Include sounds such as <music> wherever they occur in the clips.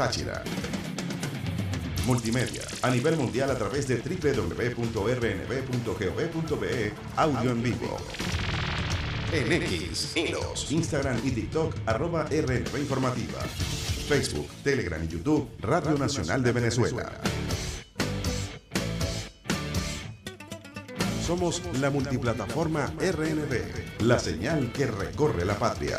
Táchira. Multimedia a nivel mundial a través de www.rnb.gov.be Audio en vivo. En X, Instagram y TikTok, arroba RNB Informativa. Facebook, Telegram y YouTube, Radio Nacional de Venezuela. Somos la multiplataforma RNB, la señal que recorre la patria.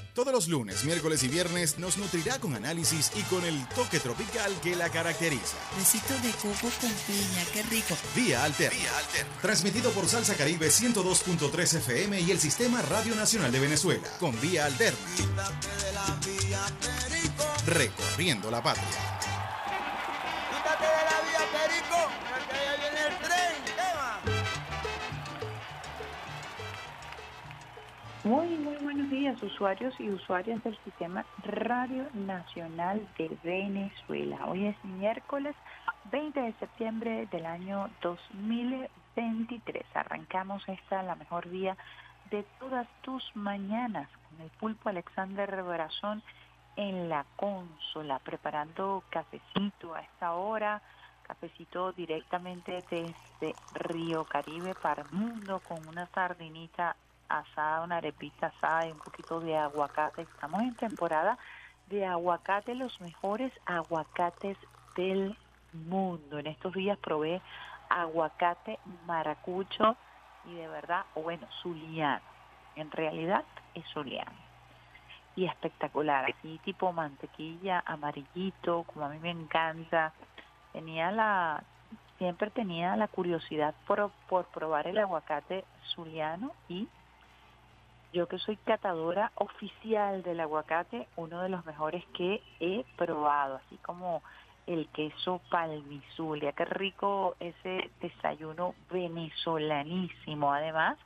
Todos los lunes, miércoles y viernes nos nutrirá con análisis y con el toque tropical que la caracteriza. Besitos de coco con piña, qué rico. Vía Alterna. Transmitido por Salsa Caribe 102.3 FM y el Sistema Radio Nacional de Venezuela. Con Vía Alterna. Recorriendo la patria. Quítate de la vía, Perico, Muy, muy buenos días, usuarios y usuarias del Sistema Radio Nacional de Venezuela. Hoy es miércoles 20 de septiembre del año 2023. Arrancamos esta, la mejor vía de todas tus mañanas, con el pulpo Alexander Brazón en la consola, preparando cafecito a esta hora, cafecito directamente desde Río Caribe para el mundo, con una sardinita asada, una arepita asada y un poquito de aguacate. Estamos en temporada de aguacate, los mejores aguacates del mundo. En estos días probé aguacate maracucho y de verdad, o bueno, zuliano. En realidad es zuliano. Y espectacular, aquí tipo mantequilla, amarillito, como a mí me encanta. Tenía la, siempre tenía la curiosidad por, por probar el aguacate zuliano y yo que soy catadora oficial del aguacate, uno de los mejores que he probado, así como el queso palmizulia. Qué rico ese desayuno venezolanísimo. Además,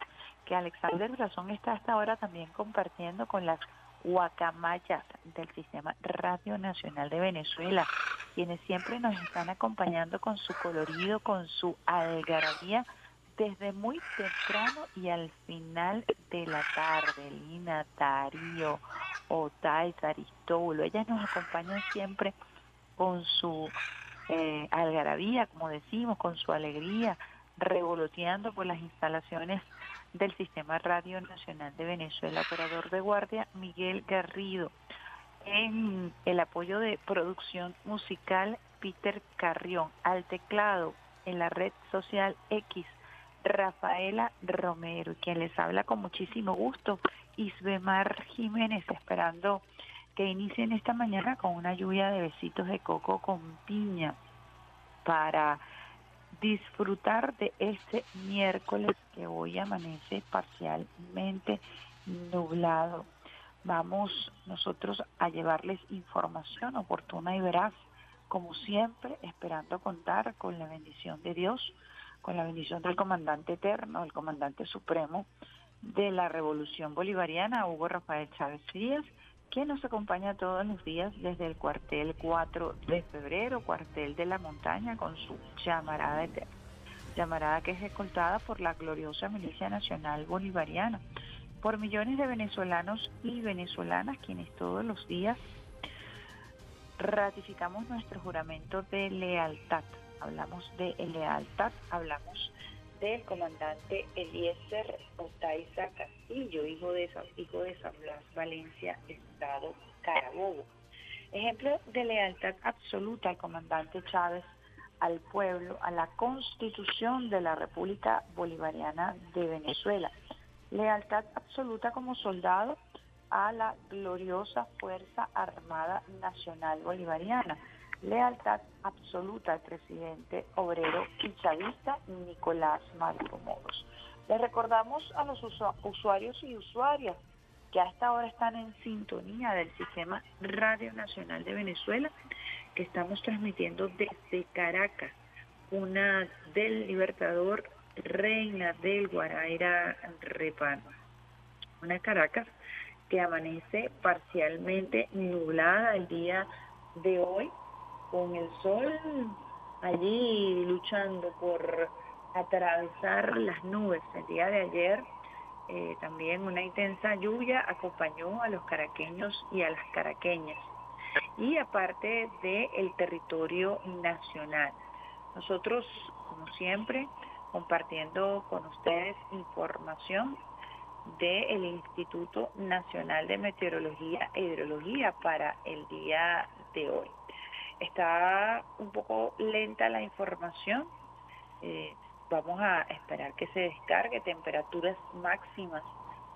que Alexander Brazón está hasta ahora también compartiendo con las guacamayas del Sistema Radio Nacional de Venezuela, quienes siempre nos están acompañando con su colorido, con su algarabía desde muy temprano y al final de la tarde. Lina, Darío, Otais, Aristóbulo, ellas nos acompañan siempre con su eh, algarabía, como decimos, con su alegría, revoloteando por las instalaciones del Sistema Radio Nacional de Venezuela, operador de guardia Miguel Garrido. En el apoyo de producción musical, Peter Carrión. Al teclado, en la red social X, Rafaela Romero, quien les habla con muchísimo gusto, Isbemar Jiménez, esperando que inicien esta mañana con una lluvia de besitos de coco con piña para disfrutar de este miércoles que hoy amanece parcialmente nublado. Vamos nosotros a llevarles información oportuna y veraz, como siempre, esperando contar con la bendición de Dios, con la bendición del comandante eterno, el comandante supremo de la Revolución Bolivariana, Hugo Rafael Chávez Frías, que nos acompaña todos los días desde el cuartel 4 de febrero, cuartel de la montaña, con su llamarada eterna. Llamarada que es escoltada por la gloriosa Milicia Nacional Bolivariana, por millones de venezolanos y venezolanas quienes todos los días ratificamos nuestro juramento de lealtad. Hablamos de lealtad, hablamos del comandante Eliezer Otaiza Castillo, hijo de, Sa- hijo de San Blas Valencia, Estado Carabobo. Ejemplo de lealtad absoluta al comandante Chávez, al pueblo, a la constitución de la República Bolivariana de Venezuela. Lealtad absoluta como soldado a la gloriosa Fuerza Armada Nacional Bolivariana. Lealtad absoluta al presidente obrero y chavista Nicolás Maduro Moros. Les recordamos a los usuarios y usuarias que hasta ahora están en sintonía del sistema Radio Nacional de Venezuela, que estamos transmitiendo desde Caracas, una del Libertador Reina del Guaraira Repano. Una Caracas que amanece parcialmente nublada el día de hoy, con el sol allí luchando por atravesar las nubes. El día de ayer eh, también una intensa lluvia acompañó a los caraqueños y a las caraqueñas. Y aparte del territorio nacional. Nosotros, como siempre, compartiendo con ustedes información del Instituto Nacional de Meteorología e Hidrología para el día de hoy. Está un poco lenta la información. Eh, vamos a esperar que se descargue temperaturas máximas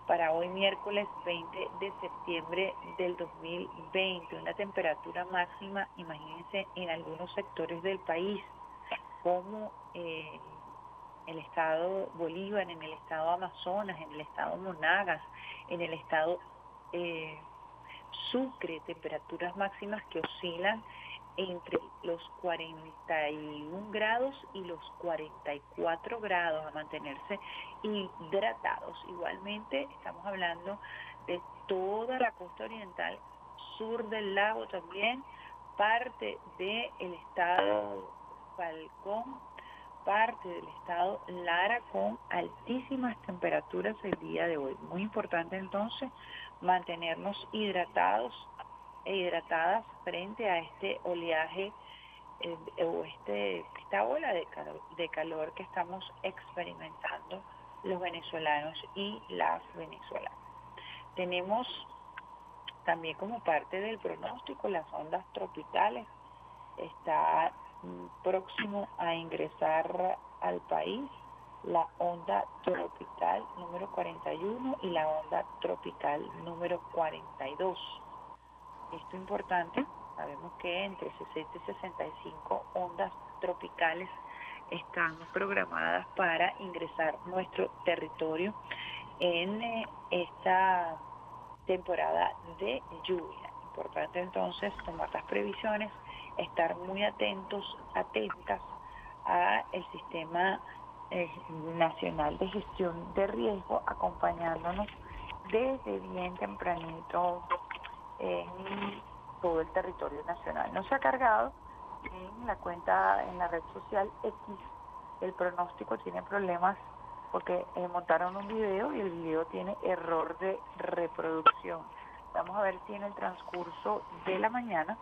para hoy miércoles 20 de septiembre del 2020. Una temperatura máxima, imagínense, en algunos sectores del país, como eh, el estado Bolívar, en el estado Amazonas, en el estado Monagas, en el estado eh, Sucre, temperaturas máximas que oscilan entre los 41 grados y los 44 grados a mantenerse hidratados. Igualmente estamos hablando de toda la costa oriental, sur del lago también, parte del estado Falcón, parte del estado Lara con altísimas temperaturas el día de hoy. Muy importante entonces mantenernos hidratados e hidratadas frente a este oleaje eh, o este, esta ola de de calor que estamos experimentando los venezolanos y las venezolanas. Tenemos también como parte del pronóstico las ondas tropicales. Está mm, próximo a ingresar al país la onda tropical número 41 y la onda tropical número 42 esto es importante, sabemos que entre 60 y 65 ondas tropicales están programadas para ingresar nuestro territorio en eh, esta temporada de lluvia. Importante entonces tomar las previsiones, estar muy atentos, atentas a el sistema eh, nacional de gestión de riesgo, acompañándonos desde bien tempranito en todo el territorio nacional. No se ha cargado en la cuenta, en la red social X, el pronóstico tiene problemas porque eh, montaron un video y el video tiene error de reproducción. Vamos a ver si en el transcurso de la mañana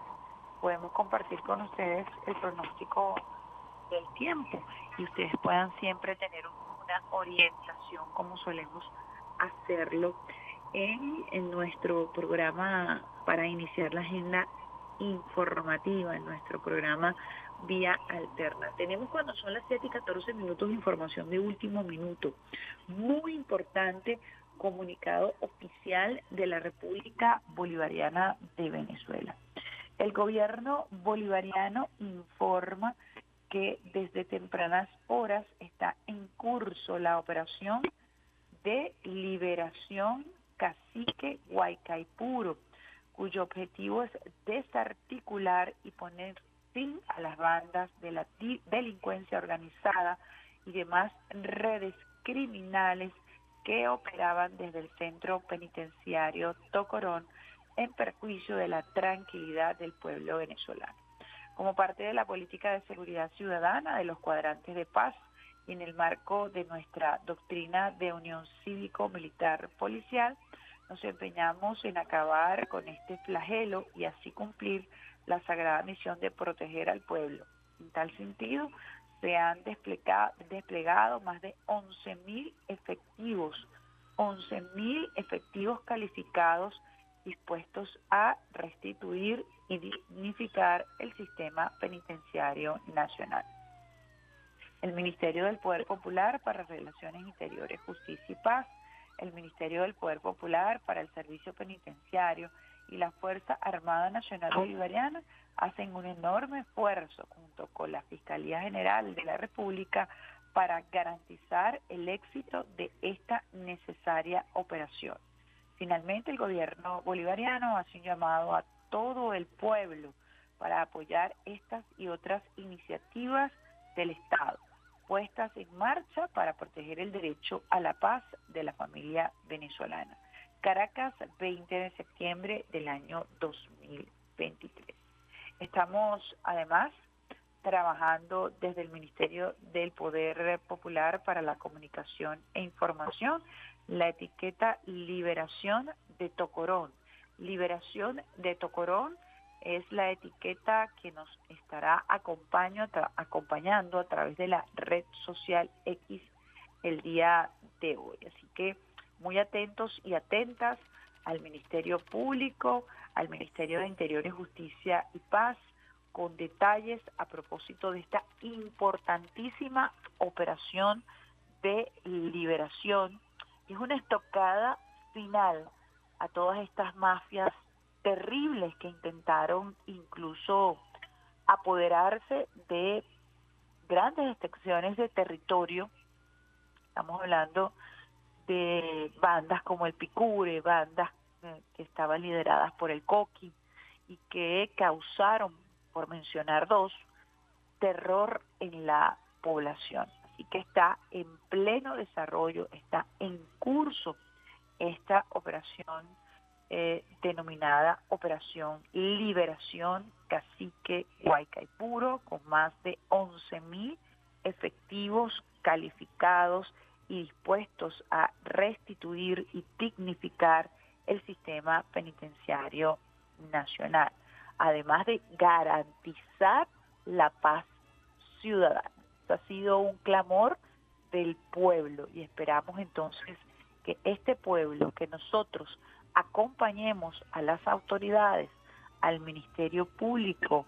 podemos compartir con ustedes el pronóstico del tiempo y ustedes puedan siempre tener una orientación como solemos hacerlo en, nuestro programa para iniciar la agenda informativa, en nuestro programa Vía Alterna. Tenemos cuando son las 7 y 14 minutos información de último minuto. Muy importante comunicado oficial de la República Bolivariana de Venezuela. El gobierno bolivariano informa que desde tempranas horas está en curso la operación de liberación cacique Guaycaipuro, cuyo objetivo es desarticular y poner fin a las bandas de la delincuencia organizada y demás redes criminales que operaban desde el centro penitenciario Tocorón en perjuicio de la tranquilidad del pueblo venezolano. Como parte de la política de seguridad ciudadana de los cuadrantes de paz y en el marco de nuestra doctrina de unión cívico-militar policial, nos empeñamos en acabar con este flagelo y así cumplir la sagrada misión de proteger al pueblo. En tal sentido, se han desplegado, desplegado más de 11.000 efectivos, 11.000 efectivos calificados dispuestos a restituir y dignificar el sistema penitenciario nacional. El Ministerio del Poder Popular para Relaciones Interiores, Justicia y Paz el Ministerio del Poder Popular para el Servicio Penitenciario y la Fuerza Armada Nacional Bolivariana hacen un enorme esfuerzo junto con la Fiscalía General de la República para garantizar el éxito de esta necesaria operación. Finalmente, el gobierno bolivariano hace un llamado a todo el pueblo para apoyar estas y otras iniciativas del Estado puestas en marcha para proteger el derecho a la paz de la familia venezolana. Caracas, 20 de septiembre del año 2023. Estamos además trabajando desde el Ministerio del Poder Popular para la Comunicación e Información la etiqueta Liberación de Tocorón. Liberación de Tocorón es la etiqueta que nos estará acompañando a través de la red social X el día de hoy. Así que muy atentos y atentas al Ministerio Público, al Ministerio de Interior y Justicia y Paz, con detalles a propósito de esta importantísima operación de liberación. Es una estocada final a todas estas mafias terribles que intentaron incluso apoderarse de grandes extensiones de territorio. Estamos hablando de bandas como el Picure, bandas eh, que estaban lideradas por el Coqui y que causaron, por mencionar dos, terror en la población. Así que está en pleno desarrollo, está en curso esta operación eh, denominada Operación Liberación Cacique Huaycaipuro, con más de 11.000 efectivos calificados y dispuestos a restituir y dignificar el sistema penitenciario nacional, además de garantizar la paz ciudadana. Ha sido un clamor del pueblo y esperamos entonces que este pueblo, que nosotros acompañemos a las autoridades, al Ministerio Público,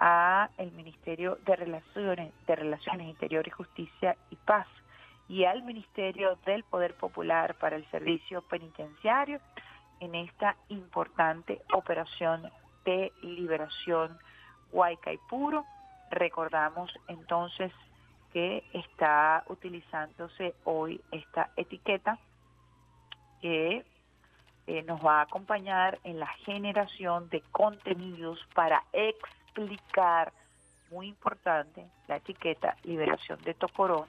a el Ministerio de Relaciones, de Relaciones Interiores, Justicia y Paz y al Ministerio del Poder Popular para el Servicio Penitenciario en esta importante operación de liberación Huaycaipuro. Recordamos entonces que está utilizándose hoy esta etiqueta que eh, nos va a acompañar en la generación de contenidos para explicar, muy importante, la etiqueta liberación de Tocorón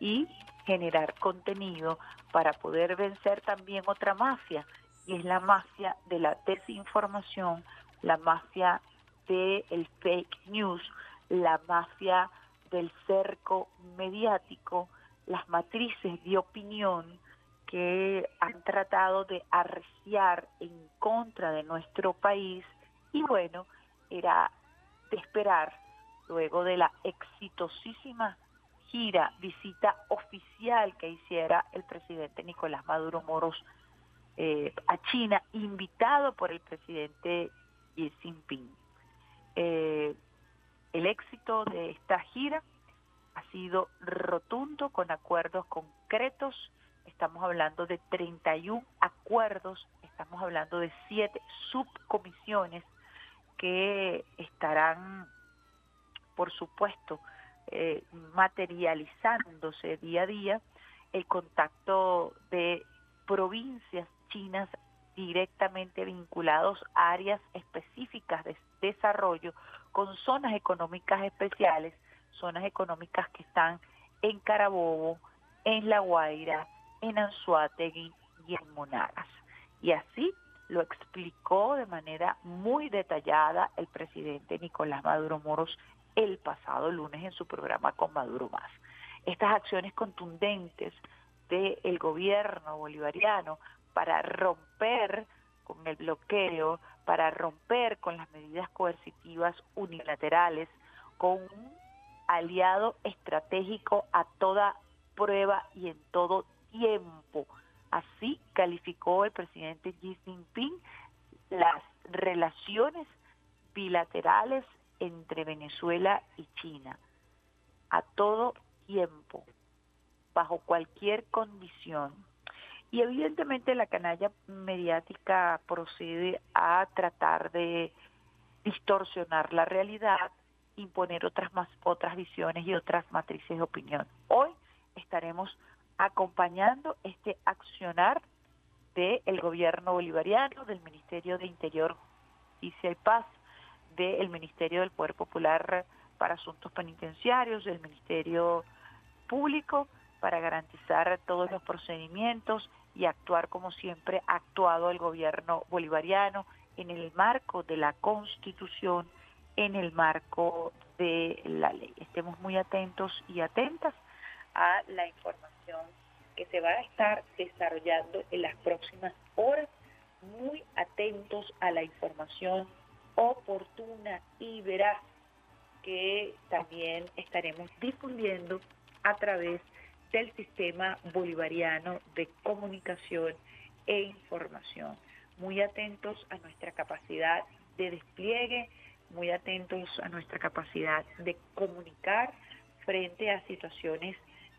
y generar contenido para poder vencer también otra mafia, y es la mafia de la desinformación, la mafia del fake news, la mafia del cerco mediático, las matrices de opinión, que han tratado de arreciar en contra de nuestro país y bueno, era de esperar luego de la exitosísima gira, visita oficial que hiciera el presidente Nicolás Maduro Moros eh, a China, invitado por el presidente Xi Jinping. Eh, el éxito de esta gira ha sido rotundo con acuerdos concretos estamos hablando de 31 acuerdos, estamos hablando de siete subcomisiones que estarán, por supuesto, eh, materializándose día a día el contacto de provincias chinas directamente vinculados a áreas específicas de desarrollo con zonas económicas especiales, zonas económicas que están en Carabobo, en La Guaira, en Anzuategui y en Monagas. Y así lo explicó de manera muy detallada el presidente Nicolás Maduro Moros el pasado lunes en su programa con Maduro Más. Estas acciones contundentes del gobierno bolivariano para romper con el bloqueo, para romper con las medidas coercitivas unilaterales, con un aliado estratégico a toda prueba y en todo tiempo. Así calificó el presidente Xi Jinping las relaciones bilaterales entre Venezuela y China a todo tiempo, bajo cualquier condición. Y evidentemente la canalla mediática procede a tratar de distorsionar la realidad imponer otras más otras visiones y otras matrices de opinión. Hoy estaremos acompañando este accionar del gobierno bolivariano, del Ministerio de Interior, Justicia y Paz, del Ministerio del Poder Popular para Asuntos Penitenciarios, del Ministerio Público, para garantizar todos los procedimientos y actuar como siempre ha actuado el gobierno bolivariano en el marco de la Constitución, en el marco de la ley. Estemos muy atentos y atentas a la información que se va a estar desarrollando en las próximas horas, muy atentos a la información oportuna y veraz que también estaremos difundiendo a través del sistema bolivariano de comunicación e información. Muy atentos a nuestra capacidad de despliegue, muy atentos a nuestra capacidad de comunicar frente a situaciones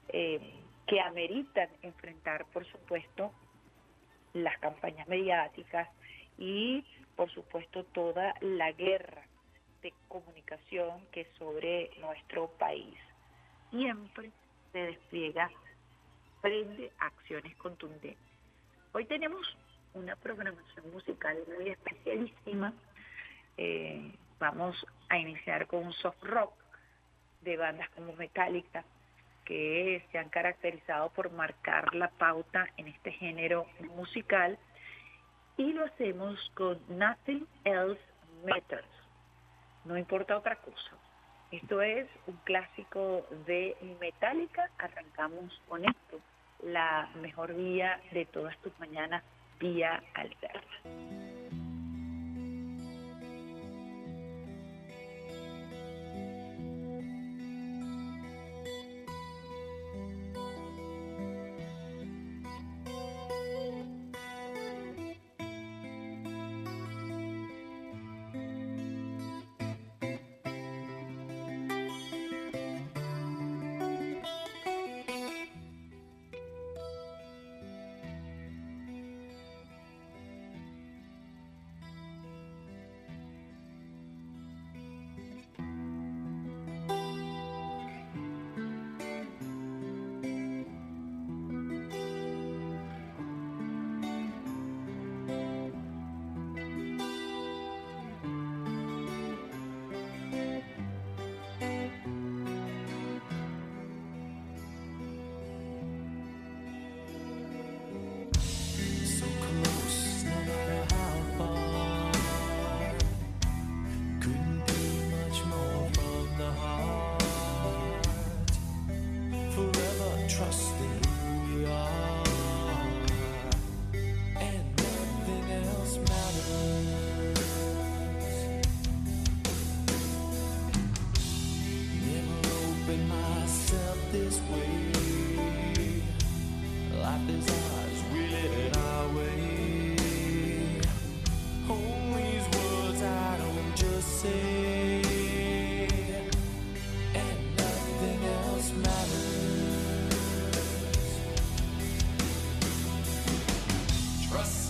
eh, que ameritan enfrentar, por supuesto, las campañas mediáticas y, por supuesto, toda la guerra de comunicación que sobre nuestro país siempre se despliega frente a acciones contundentes. Hoy tenemos una programación musical muy especialísima. Eh, vamos a iniciar con un soft rock de bandas como Metallica, que se han caracterizado por marcar la pauta en este género musical. Y lo hacemos con Nothing Else Matters. No importa otra cosa. Esto es un clásico de Metallica. Arrancamos con esto, la mejor vía de todas tus mañanas, vía alterna.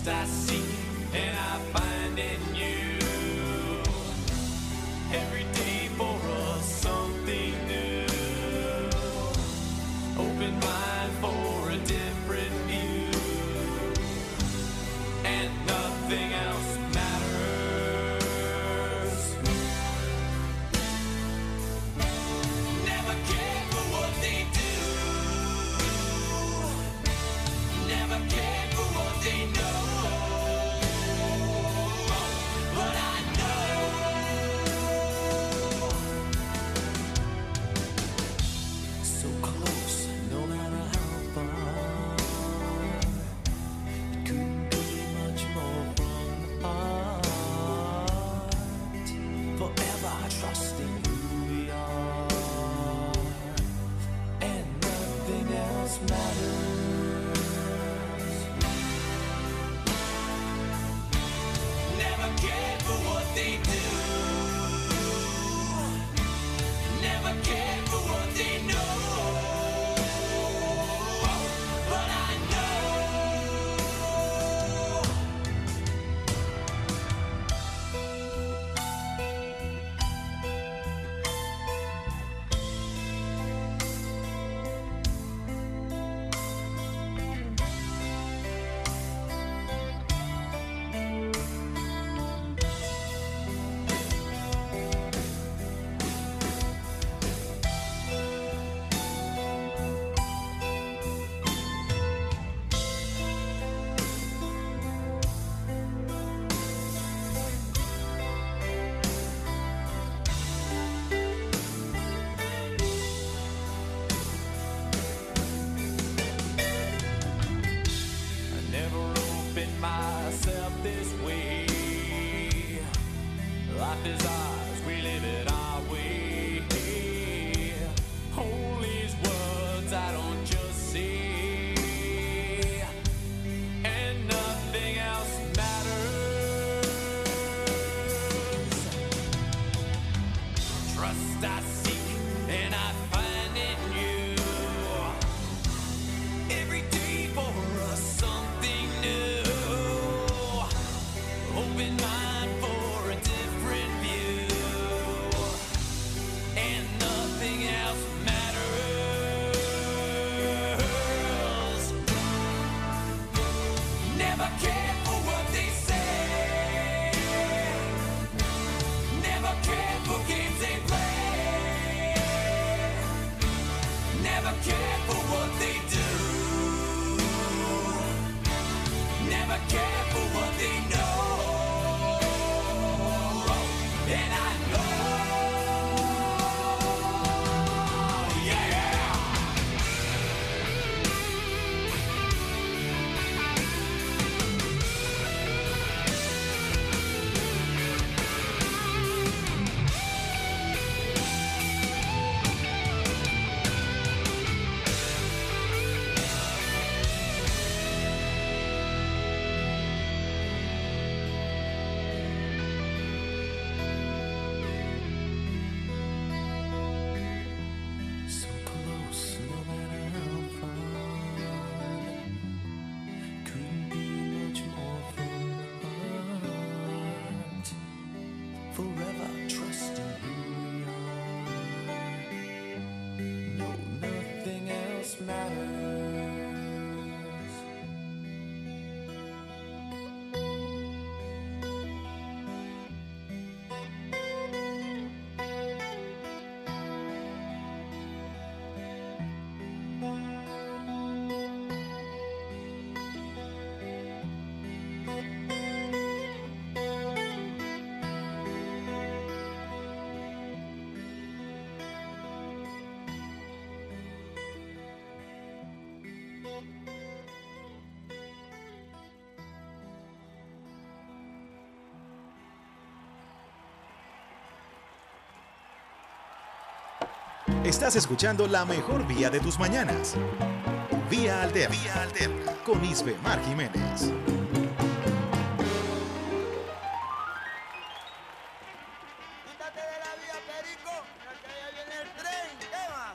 Está I see and else Estás escuchando la mejor vía de tus mañanas. Vía Alterna. Vía Alterna. Con Isbe Mar Jiménez. Quítate de la vía, Perico, que allá viene el tren. ¿Qué va?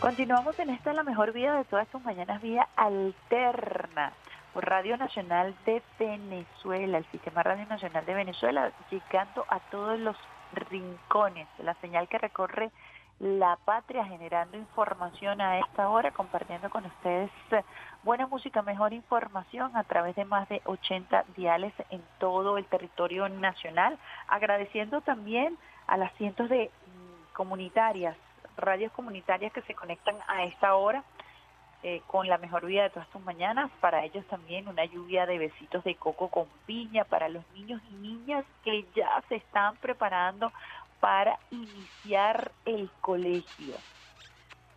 Continuamos en esta la mejor vida de todas tus mañanas, vía alterna por Radio Nacional de Venezuela, el Sistema Radio Nacional de Venezuela, llegando a todos los rincones, la señal que recorre la patria, generando información a esta hora, compartiendo con ustedes eh, buena música, mejor información a través de más de 80 diales en todo el territorio nacional, agradeciendo también a las cientos de mm, comunitarias, radios comunitarias que se conectan a esta hora eh, con la mejor vida de todas tus mañanas. Para ellos también una lluvia de besitos de coco con piña para los niños y niñas que ya se están preparando para iniciar el colegio.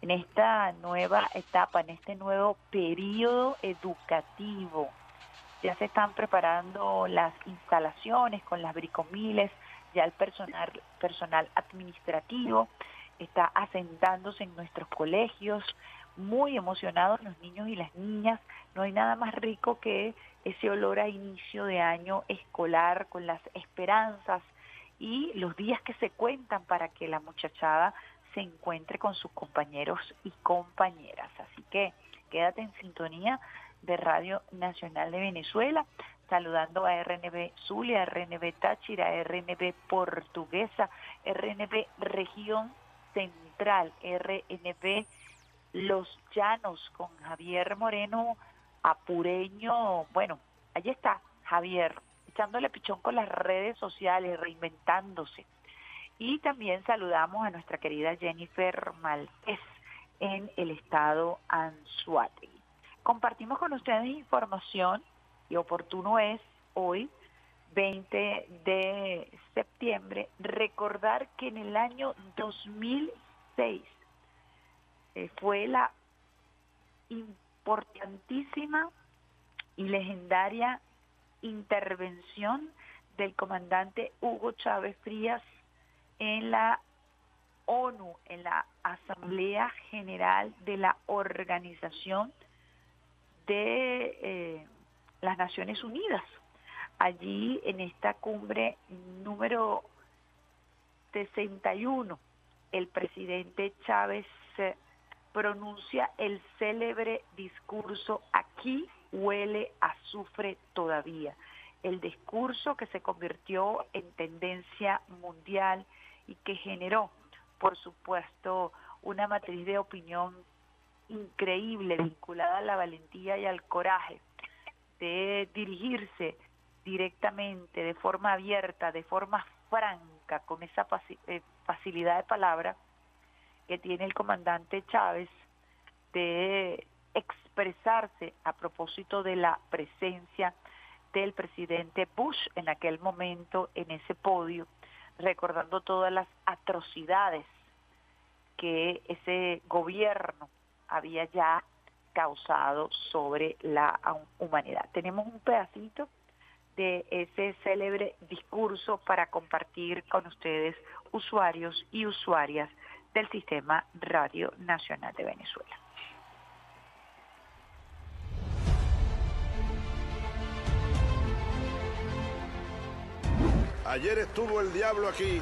En esta nueva etapa, en este nuevo periodo educativo, ya se están preparando las instalaciones con las bricomiles, ya el personal, personal administrativo está asentándose en nuestros colegios, muy emocionados los niños y las niñas. No hay nada más rico que ese olor a inicio de año escolar con las esperanzas y los días que se cuentan para que la muchachada se encuentre con sus compañeros y compañeras. Así que quédate en sintonía de Radio Nacional de Venezuela, saludando a RNB Zulia, RNB Táchira, RNB Portuguesa, RNB Región Central, RNB Los Llanos con Javier Moreno Apureño. Bueno, allí está Javier, echándole pichón con las redes sociales, reinventándose. Y también saludamos a nuestra querida Jennifer Maltés en el estado Anzuategui. Compartimos con ustedes información y oportuno es hoy, 20 de septiembre, recordar que en el año 2006 eh, fue la importantísima y legendaria intervención del comandante Hugo Chávez Frías en la ONU, en la Asamblea General de la Organización de eh, las Naciones Unidas. Allí en esta cumbre número 61, el presidente Chávez pronuncia el célebre discurso Aquí huele a azufre todavía. El discurso que se convirtió en tendencia mundial y que generó, por supuesto, una matriz de opinión increíble vinculada a la valentía y al coraje de dirigirse directamente, de forma abierta, de forma franca, con esa eh, facilidad de palabra que tiene el comandante Chávez de expresarse a propósito de la presencia del presidente Bush en aquel momento en ese podio, recordando todas las atrocidades que ese gobierno había ya causado sobre la humanidad. Tenemos un pedacito de ese célebre discurso para compartir con ustedes, usuarios y usuarias del Sistema Radio Nacional de Venezuela. Ayer estuvo el diablo aquí.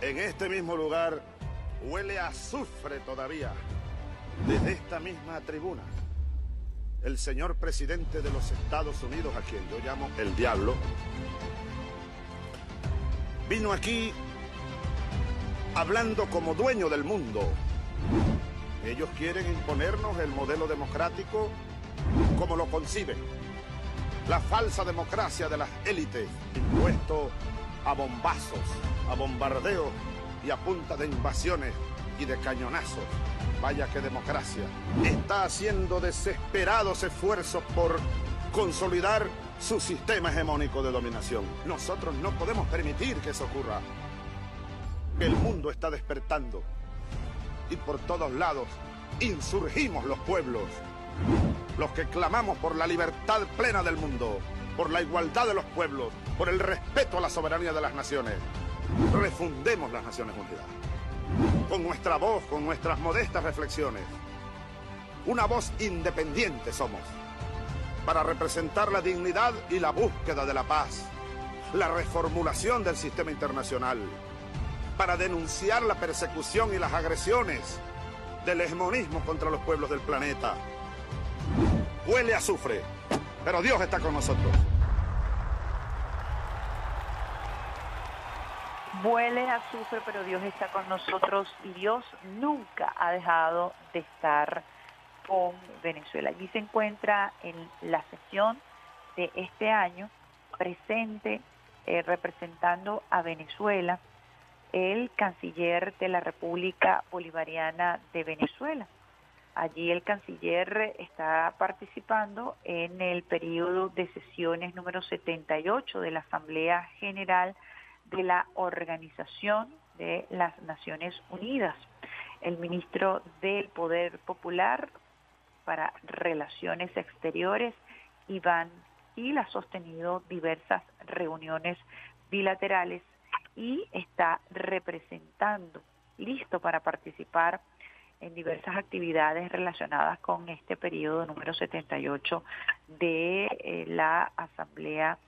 En este mismo lugar huele a azufre todavía. Desde esta misma tribuna, el señor presidente de los Estados Unidos, a quien yo llamo el diablo, vino aquí hablando como dueño del mundo. Ellos quieren imponernos el modelo democrático como lo conciben. La falsa democracia de las élites, impuesto a bombazos, a bombardeos y a punta de invasiones y de cañonazos. Vaya que democracia. Está haciendo desesperados esfuerzos por consolidar su sistema hegemónico de dominación. Nosotros no podemos permitir que eso ocurra. El mundo está despertando y por todos lados insurgimos los pueblos, los que clamamos por la libertad plena del mundo, por la igualdad de los pueblos, por el respeto a la soberanía de las naciones. Refundemos las Naciones Unidas. Con nuestra voz, con nuestras modestas reflexiones. Una voz independiente somos para representar la dignidad y la búsqueda de la paz, la reformulación del sistema internacional, para denunciar la persecución y las agresiones del hegemonismo contra los pueblos del planeta. Huele a azufre, pero Dios está con nosotros. Huele a azufre, pero Dios está con nosotros y Dios nunca ha dejado de estar con Venezuela. Allí se encuentra en la sesión de este año presente eh, representando a Venezuela el canciller de la República Bolivariana de Venezuela. Allí el canciller está participando en el periodo de sesiones número 78 de la Asamblea General de la Organización de las Naciones Unidas. El ministro del Poder Popular, para Relaciones Exteriores, Iván Gil, ha sostenido diversas reuniones bilaterales y está representando, listo para participar en diversas actividades relacionadas con este periodo número 78 de eh, la Asamblea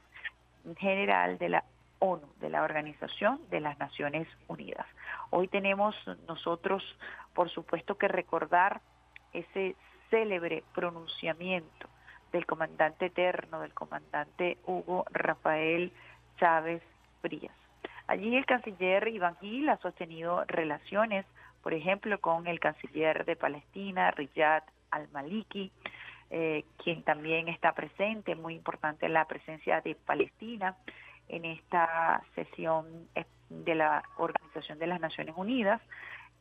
General de la ONU, de la Organización de las Naciones Unidas. Hoy tenemos nosotros, por supuesto, que recordar ese célebre pronunciamiento del comandante eterno, del comandante Hugo Rafael Chávez Frías. Allí el canciller Iván Gil ha sostenido relaciones, por ejemplo, con el canciller de Palestina, Riyad al-Maliki, eh, quien también está presente, muy importante la presencia de Palestina en esta sesión eh, de la Organización de las Naciones Unidas,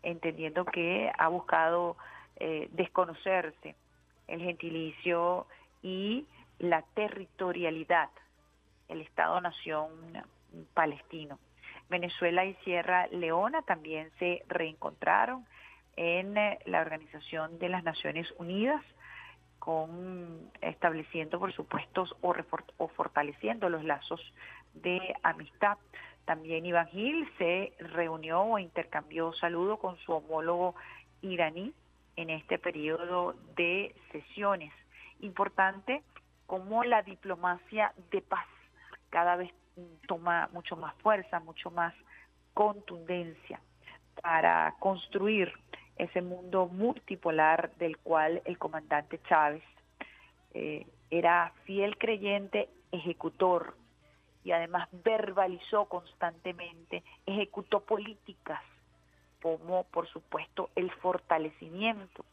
entendiendo que ha buscado eh, desconocerse el gentilicio y la territorialidad, el Estado-Nación palestino. Venezuela y Sierra Leona también se reencontraron en eh, la Organización de las Naciones Unidas, con estableciendo, por supuesto, o, o fortaleciendo los lazos de amistad. También Iván Gil se reunió o intercambió saludo con su homólogo iraní en este periodo de sesiones. Importante como la diplomacia de paz cada vez toma mucho más fuerza, mucho más contundencia para construir ese mundo multipolar del cual el comandante Chávez eh, era fiel creyente, ejecutor y además verbalizó constantemente, ejecutó políticas como por supuesto el fortalecimiento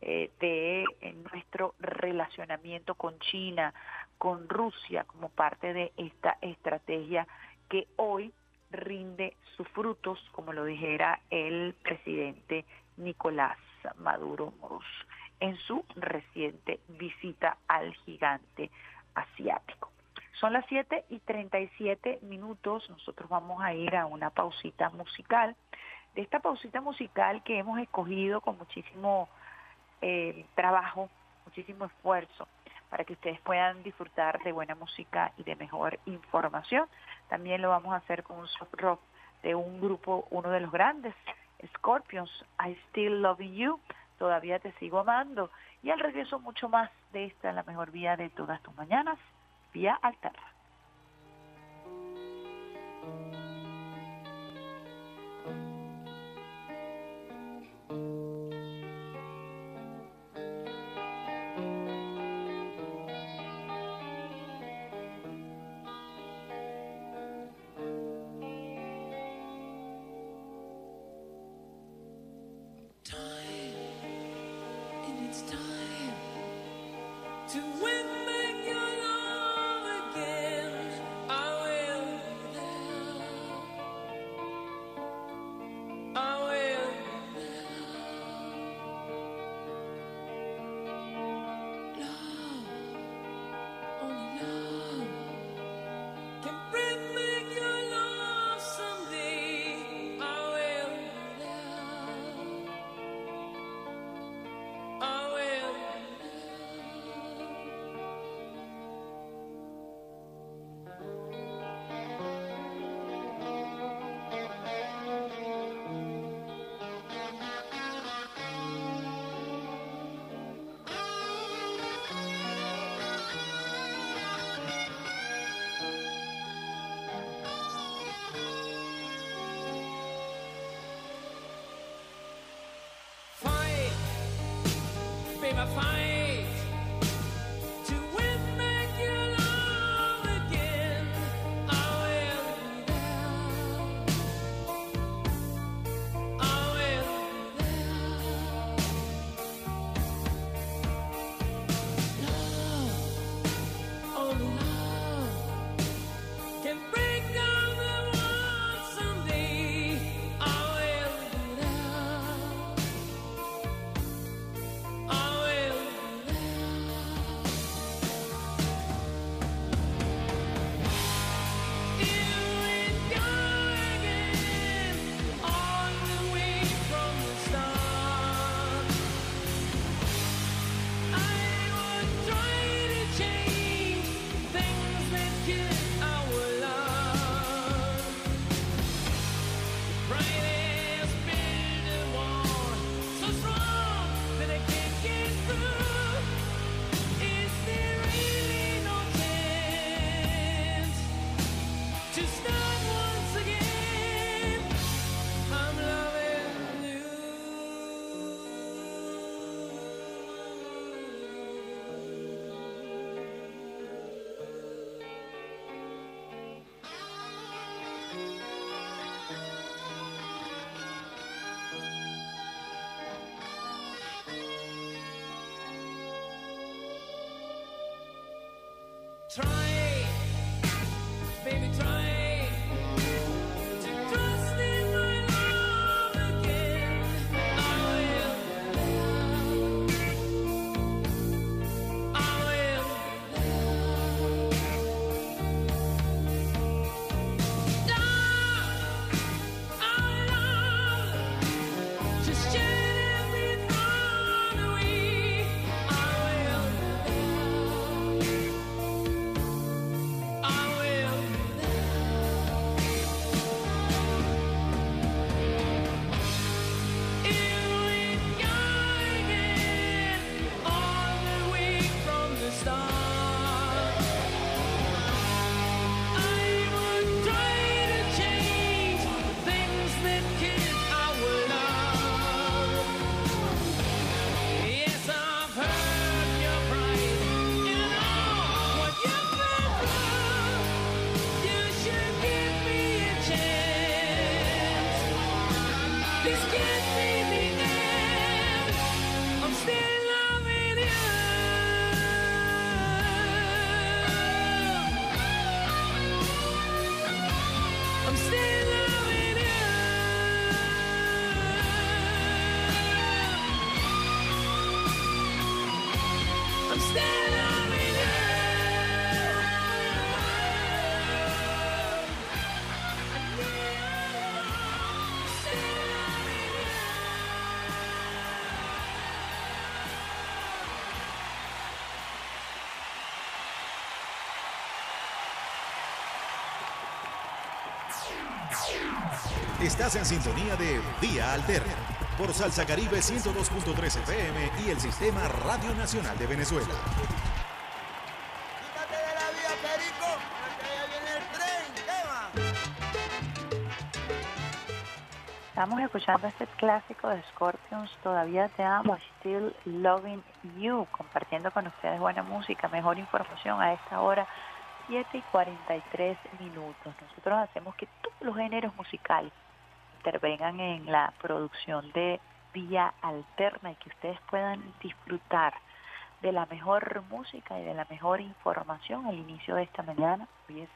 eh, de nuestro relacionamiento con China, con Rusia como parte de esta estrategia que hoy rinde sus frutos, como lo dijera el presidente Nicolás Maduro Moros en su reciente visita al gigante asiático. Son las 7 y 37 minutos, nosotros vamos a ir a una pausita musical. De esta pausita musical que hemos escogido con muchísimo eh, trabajo, muchísimo esfuerzo, para que ustedes puedan disfrutar de buena música y de mejor información. También lo vamos a hacer con un soft rock de un grupo, uno de los grandes, Scorpions, I Still Love You, todavía te sigo amando. Y al regreso mucho más de esta, la mejor vía de todas tus mañanas, vía Alterra. Estás en sintonía de Vía Alterna por Salsa Caribe 102.3 FM y el Sistema Radio Nacional de Venezuela. Quítate de la vía, Perico, porque ya viene el tren. ¿Qué va? Estamos escuchando este clásico de Scorpions, Todavía te amo, Still Loving You, compartiendo con ustedes buena música, mejor información a esta hora, 7 y 43 minutos. Nosotros hacemos que todos los géneros musicales intervengan en la producción de Vía Alterna y que ustedes puedan disfrutar de la mejor música y de la mejor información al inicio de esta mañana. Hoy es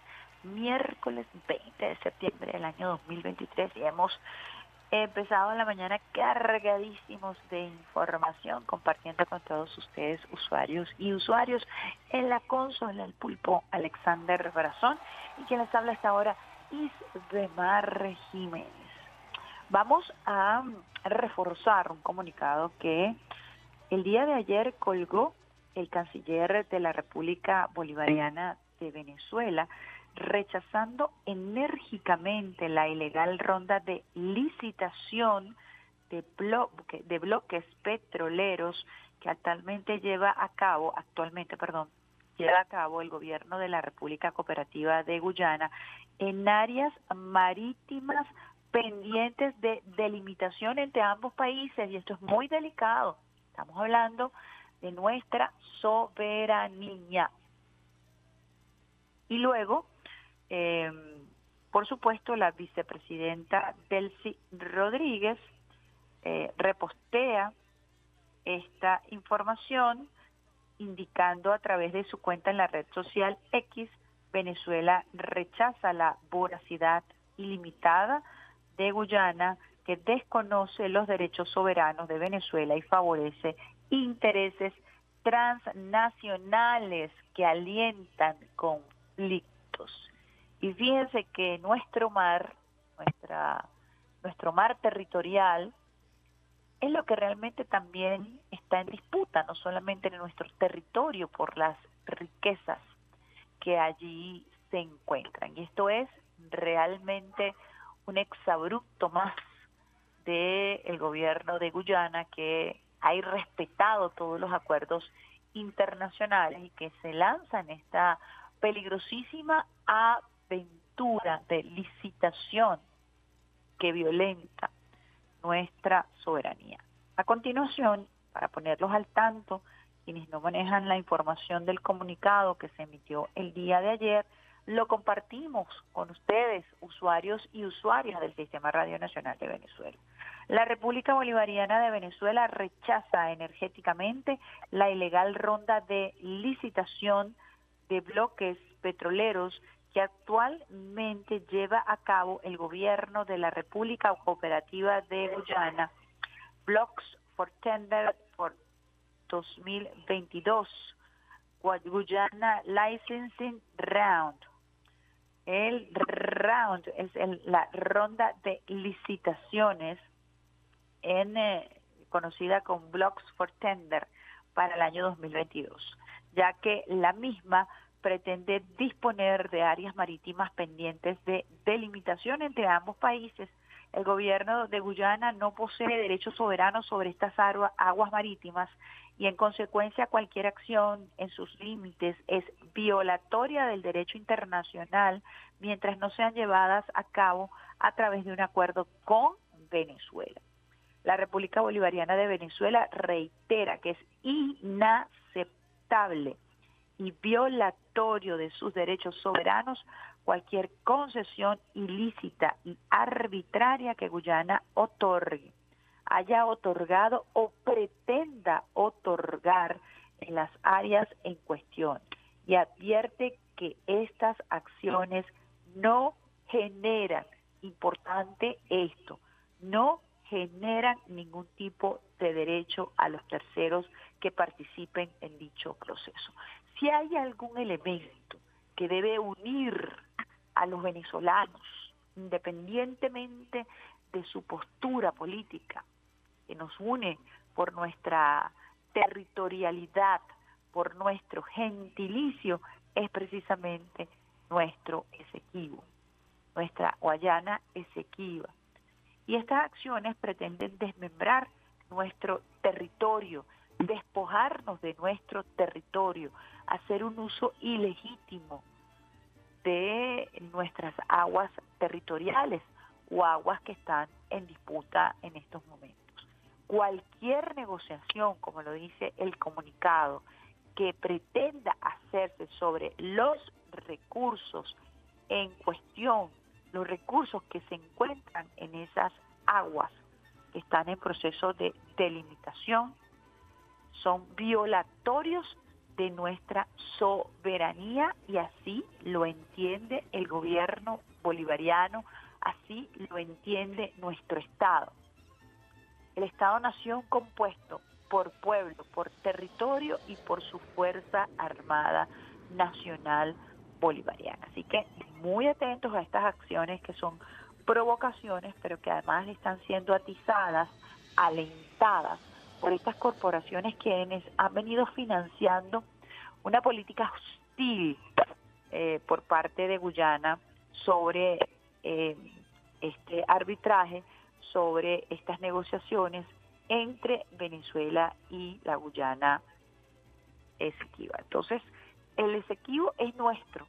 miércoles 20 de septiembre del año 2023 y hemos empezado la mañana cargadísimos de información compartiendo con todos ustedes usuarios y usuarios en la consola el pulpo Alexander Brazón y quien les habla hasta ahora Isbemar Jiménez. Vamos a reforzar un comunicado que el día de ayer colgó el canciller de la República Bolivariana de Venezuela, rechazando enérgicamente la ilegal ronda de licitación de, de bloques petroleros que actualmente lleva a cabo, actualmente, perdón, lleva a cabo el gobierno de la República Cooperativa de Guyana en áreas marítimas pendientes de delimitación entre ambos países y esto es muy delicado. Estamos hablando de nuestra soberanía. Y luego, eh, por supuesto, la vicepresidenta Delcy Rodríguez eh, repostea esta información indicando a través de su cuenta en la red social X, Venezuela rechaza la voracidad ilimitada de Guyana que desconoce los derechos soberanos de Venezuela y favorece intereses transnacionales que alientan conflictos. Y fíjense que nuestro mar, nuestra, nuestro mar territorial, es lo que realmente también está en disputa, no solamente en nuestro territorio por las riquezas que allí se encuentran. Y esto es realmente un exabrupto más del gobierno de Guyana que ha irrespetado todos los acuerdos internacionales y que se lanza en esta peligrosísima aventura de licitación que violenta nuestra soberanía. A continuación, para ponerlos al tanto, quienes no manejan la información del comunicado que se emitió el día de ayer, lo compartimos con ustedes, usuarios y usuarias del Sistema Radio Nacional de Venezuela. La República Bolivariana de Venezuela rechaza energéticamente la ilegal ronda de licitación de bloques petroleros que actualmente lleva a cabo el gobierno de la República Cooperativa de Guyana, Blocks for Tender for 2022, Guyana Licensing Round. El round es el- la ronda de licitaciones en, eh, conocida como Blocks for Tender para el año 2022, ya que la misma pretende disponer de áreas marítimas pendientes de delimitación entre ambos países. El gobierno de Guyana no posee derechos soberanos sobre estas aguas marítimas y en consecuencia cualquier acción en sus límites es violatoria del derecho internacional mientras no sean llevadas a cabo a través de un acuerdo con Venezuela. La República Bolivariana de Venezuela reitera que es inaceptable y violatorio de sus derechos soberanos cualquier concesión ilícita y arbitraria que Guyana otorgue, haya otorgado o pretenda otorgar en las áreas en cuestión y advierte que estas acciones no generan, importante esto, no generan ningún tipo de derecho a los terceros que participen en dicho proceso. Si hay algún elemento que debe unir a los venezolanos, independientemente de su postura política, que nos une por nuestra territorialidad, por nuestro gentilicio, es precisamente nuestro Esequibo. nuestra Guayana Esequiba. Y estas acciones pretenden desmembrar nuestro territorio, despojarnos de nuestro territorio, hacer un uso ilegítimo de nuestras aguas territoriales o aguas que están en disputa en estos momentos. Cualquier negociación, como lo dice el comunicado, que pretenda hacerse sobre los recursos en cuestión, los recursos que se encuentran en esas aguas que están en proceso de delimitación, son violatorios de nuestra soberanía y así lo entiende el gobierno bolivariano, así lo entiende nuestro Estado. El Estado-Nación compuesto por pueblo, por territorio y por su Fuerza Armada Nacional Bolivariana. Así que muy atentos a estas acciones que son provocaciones, pero que además están siendo atizadas, alentadas por estas corporaciones quienes han venido financiando una política hostil eh, por parte de Guyana sobre eh, este arbitraje, sobre estas negociaciones entre Venezuela y la Guyana Esequiba. Entonces, el Esequibo es nuestro,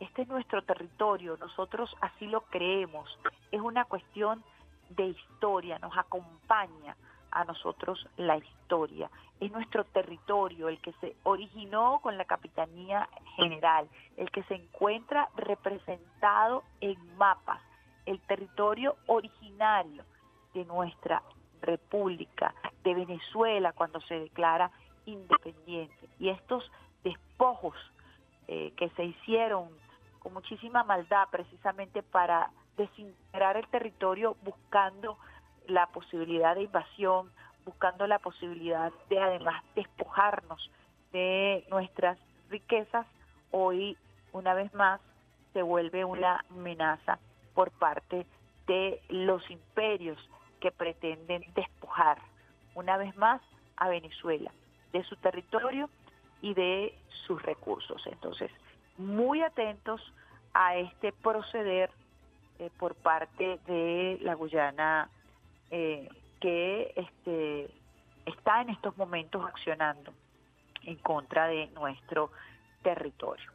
este es nuestro territorio, nosotros así lo creemos, es una cuestión de historia, nos acompaña a nosotros la historia, es nuestro territorio, el que se originó con la Capitanía General, el que se encuentra representado en mapas, el territorio originario de nuestra República, de Venezuela cuando se declara independiente. Y estos despojos eh, que se hicieron con muchísima maldad precisamente para desintegrar el territorio buscando la posibilidad de invasión, buscando la posibilidad de además despojarnos de nuestras riquezas, hoy una vez más se vuelve una amenaza por parte de los imperios que pretenden despojar una vez más a Venezuela de su territorio y de sus recursos. Entonces, muy atentos a este proceder eh, por parte de la Guyana eh, que este, está en estos momentos accionando en contra de nuestro territorio.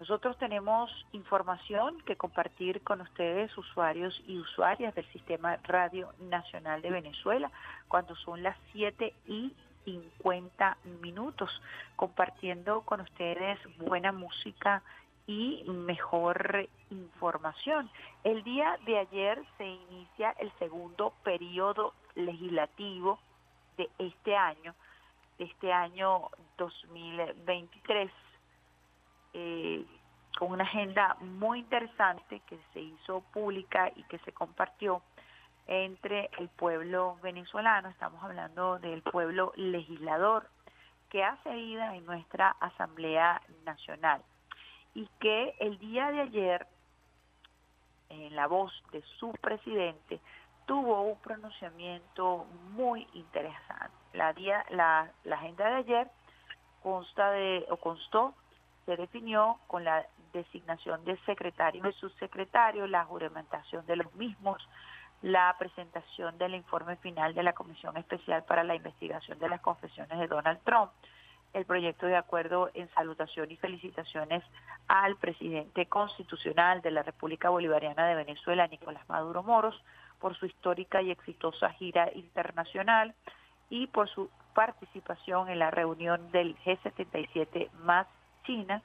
Nosotros tenemos información que compartir con ustedes, usuarios y usuarias del Sistema Radio Nacional de Venezuela, cuando son las 7 y 50 minutos, compartiendo con ustedes buena música y mejor información. El día de ayer se inicia el segundo periodo legislativo de este año, de este año 2023 eh, con una agenda muy interesante que se hizo pública y que se compartió entre el pueblo venezolano, estamos hablando del pueblo legislador que hace vida en nuestra Asamblea Nacional y que el día de ayer, en la voz de su presidente, tuvo un pronunciamiento muy interesante. La, día, la, la agenda de ayer consta de, o constó se definió con la designación de secretario y subsecretario, la juramentación de los mismos, la presentación del informe final de la Comisión Especial para la Investigación de las Confesiones de Donald Trump, el proyecto de acuerdo en salutación y felicitaciones al presidente constitucional de la República Bolivariana de Venezuela, Nicolás Maduro Moros, por su histórica y exitosa gira internacional y por su participación en la reunión del G77 más China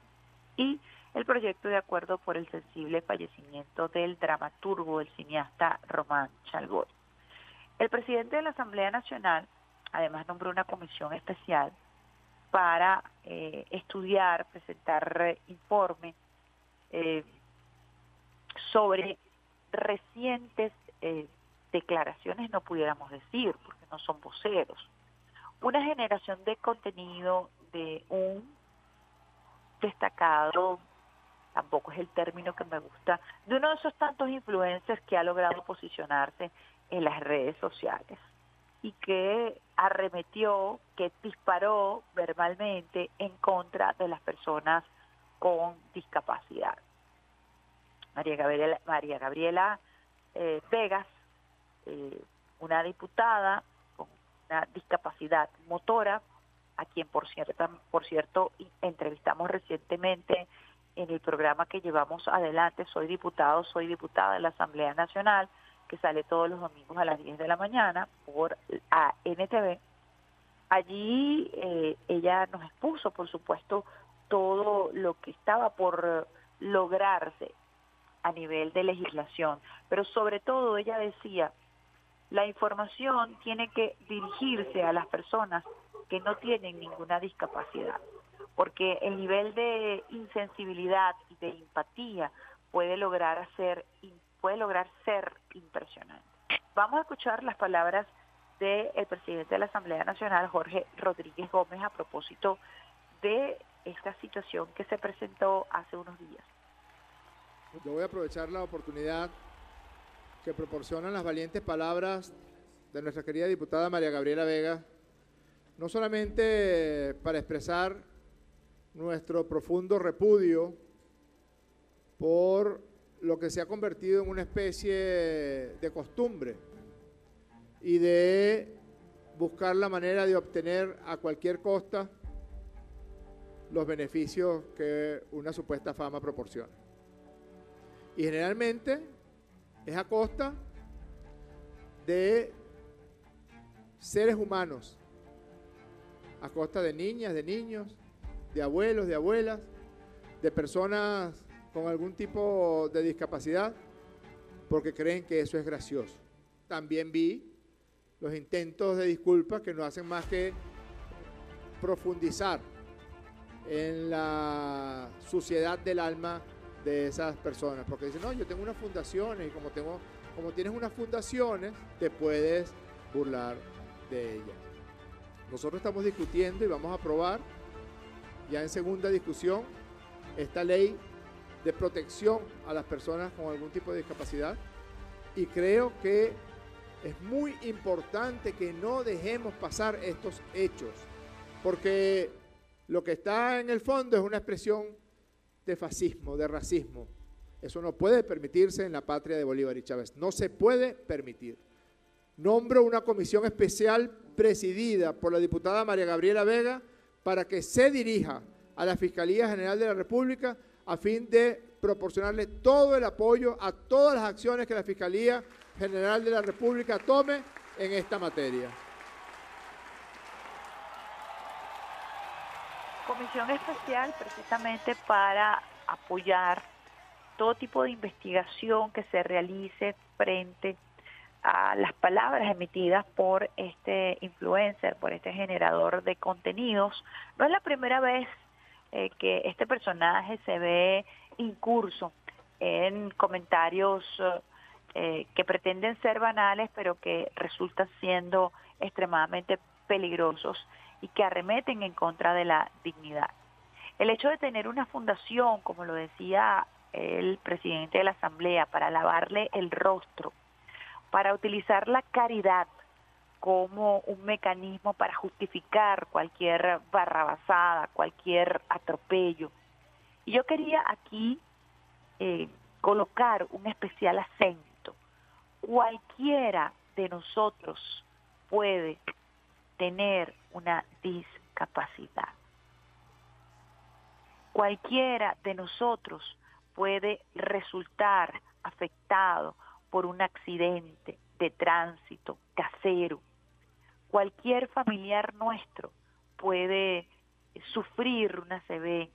y el proyecto de acuerdo por el sensible fallecimiento del dramaturgo, el cineasta Román Chalboy. El presidente de la Asamblea Nacional además nombró una comisión especial para eh, estudiar, presentar informe eh, sobre recientes eh, declaraciones, no pudiéramos decir, porque no son voceros, una generación de contenido de un destacado, tampoco es el término que me gusta, de uno de esos tantos influencers que ha logrado posicionarse en las redes sociales y que arremetió, que disparó verbalmente en contra de las personas con discapacidad. María Gabriela, María Gabriela eh, Vegas, eh, una diputada con una discapacidad motora, a quien por cierto, por cierto entrevistamos recientemente en el programa que llevamos adelante, Soy Diputado, Soy Diputada de la Asamblea Nacional, que sale todos los domingos a las 10 de la mañana por ANTV. Allí eh, ella nos expuso, por supuesto, todo lo que estaba por lograrse a nivel de legislación, pero sobre todo ella decía, la información tiene que dirigirse a las personas que no tienen ninguna discapacidad, porque el nivel de insensibilidad y de empatía puede lograr hacer puede lograr ser impresionante. Vamos a escuchar las palabras del presidente de la Asamblea Nacional, Jorge Rodríguez Gómez, a propósito de esta situación que se presentó hace unos días. Yo voy a aprovechar la oportunidad que proporcionan las valientes palabras de nuestra querida diputada María Gabriela Vega, no solamente para expresar nuestro profundo repudio por lo que se ha convertido en una especie de costumbre y de buscar la manera de obtener a cualquier costa los beneficios que una supuesta fama proporciona. Y generalmente es a costa de seres humanos, a costa de niñas, de niños, de abuelos, de abuelas, de personas con algún tipo de discapacidad porque creen que eso es gracioso. También vi los intentos de disculpas que no hacen más que profundizar en la suciedad del alma de esas personas, porque dicen, no, yo tengo unas fundaciones y como, tienes unas fundaciones, te puedes burlar de ellas. Nosotros estamos discutiendo y vamos a aprobar ya en segunda discusión esta ley de protección a las personas con algún tipo de discapacidad. Y creo que es muy importante que no dejemos pasar estos hechos, porque lo que está en el fondo es una expresión de fascismo, de racismo. Eso no puede permitirse en la patria de Bolívar y Chávez. No se puede permitir. Nombro una comisión especial presidida por la diputada María Gabriela Vega para que se dirija a la Fiscalía General de la República a fin de proporcionarle todo el apoyo a todas las acciones que la Fiscalía General de la República tome en esta materia. Comisión especial precisamente para apoyar todo tipo de investigación que se realice frente a las palabras emitidas por este influencer, por este generador de contenidos. No es la primera vez eh, que este personaje se ve incurso en comentarios eh, que pretenden ser banales, pero que resultan siendo extremadamente peligrosos y que arremeten en contra de la dignidad. El hecho de tener una fundación, como lo decía el presidente de la Asamblea, para lavarle el rostro, para utilizar la caridad como un mecanismo para justificar cualquier barrabasada, cualquier atropello. Y yo quería aquí eh, colocar un especial acento. Cualquiera de nosotros puede tener una discapacidad. Cualquiera de nosotros puede resultar afectado por un accidente de tránsito casero, cualquier familiar nuestro puede sufrir una CB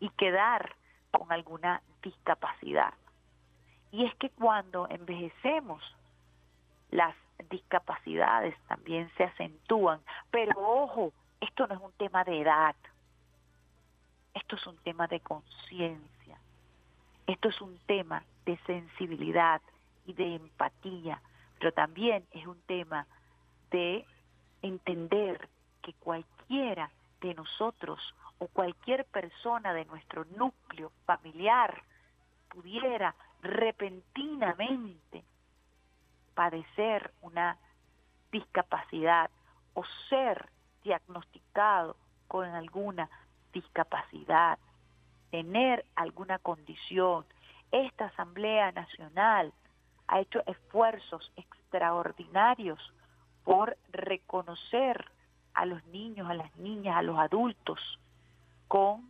y quedar con alguna discapacidad. Y es que cuando envejecemos, las discapacidades también se acentúan. Pero ojo, esto no es un tema de edad, esto es un tema de conciencia, esto es un tema de sensibilidad y de empatía, pero también es un tema de entender que cualquiera de nosotros o cualquier persona de nuestro núcleo familiar pudiera repentinamente padecer una discapacidad o ser diagnosticado con alguna discapacidad, tener alguna condición, esta Asamblea Nacional ha hecho esfuerzos extraordinarios por reconocer a los niños, a las niñas, a los adultos con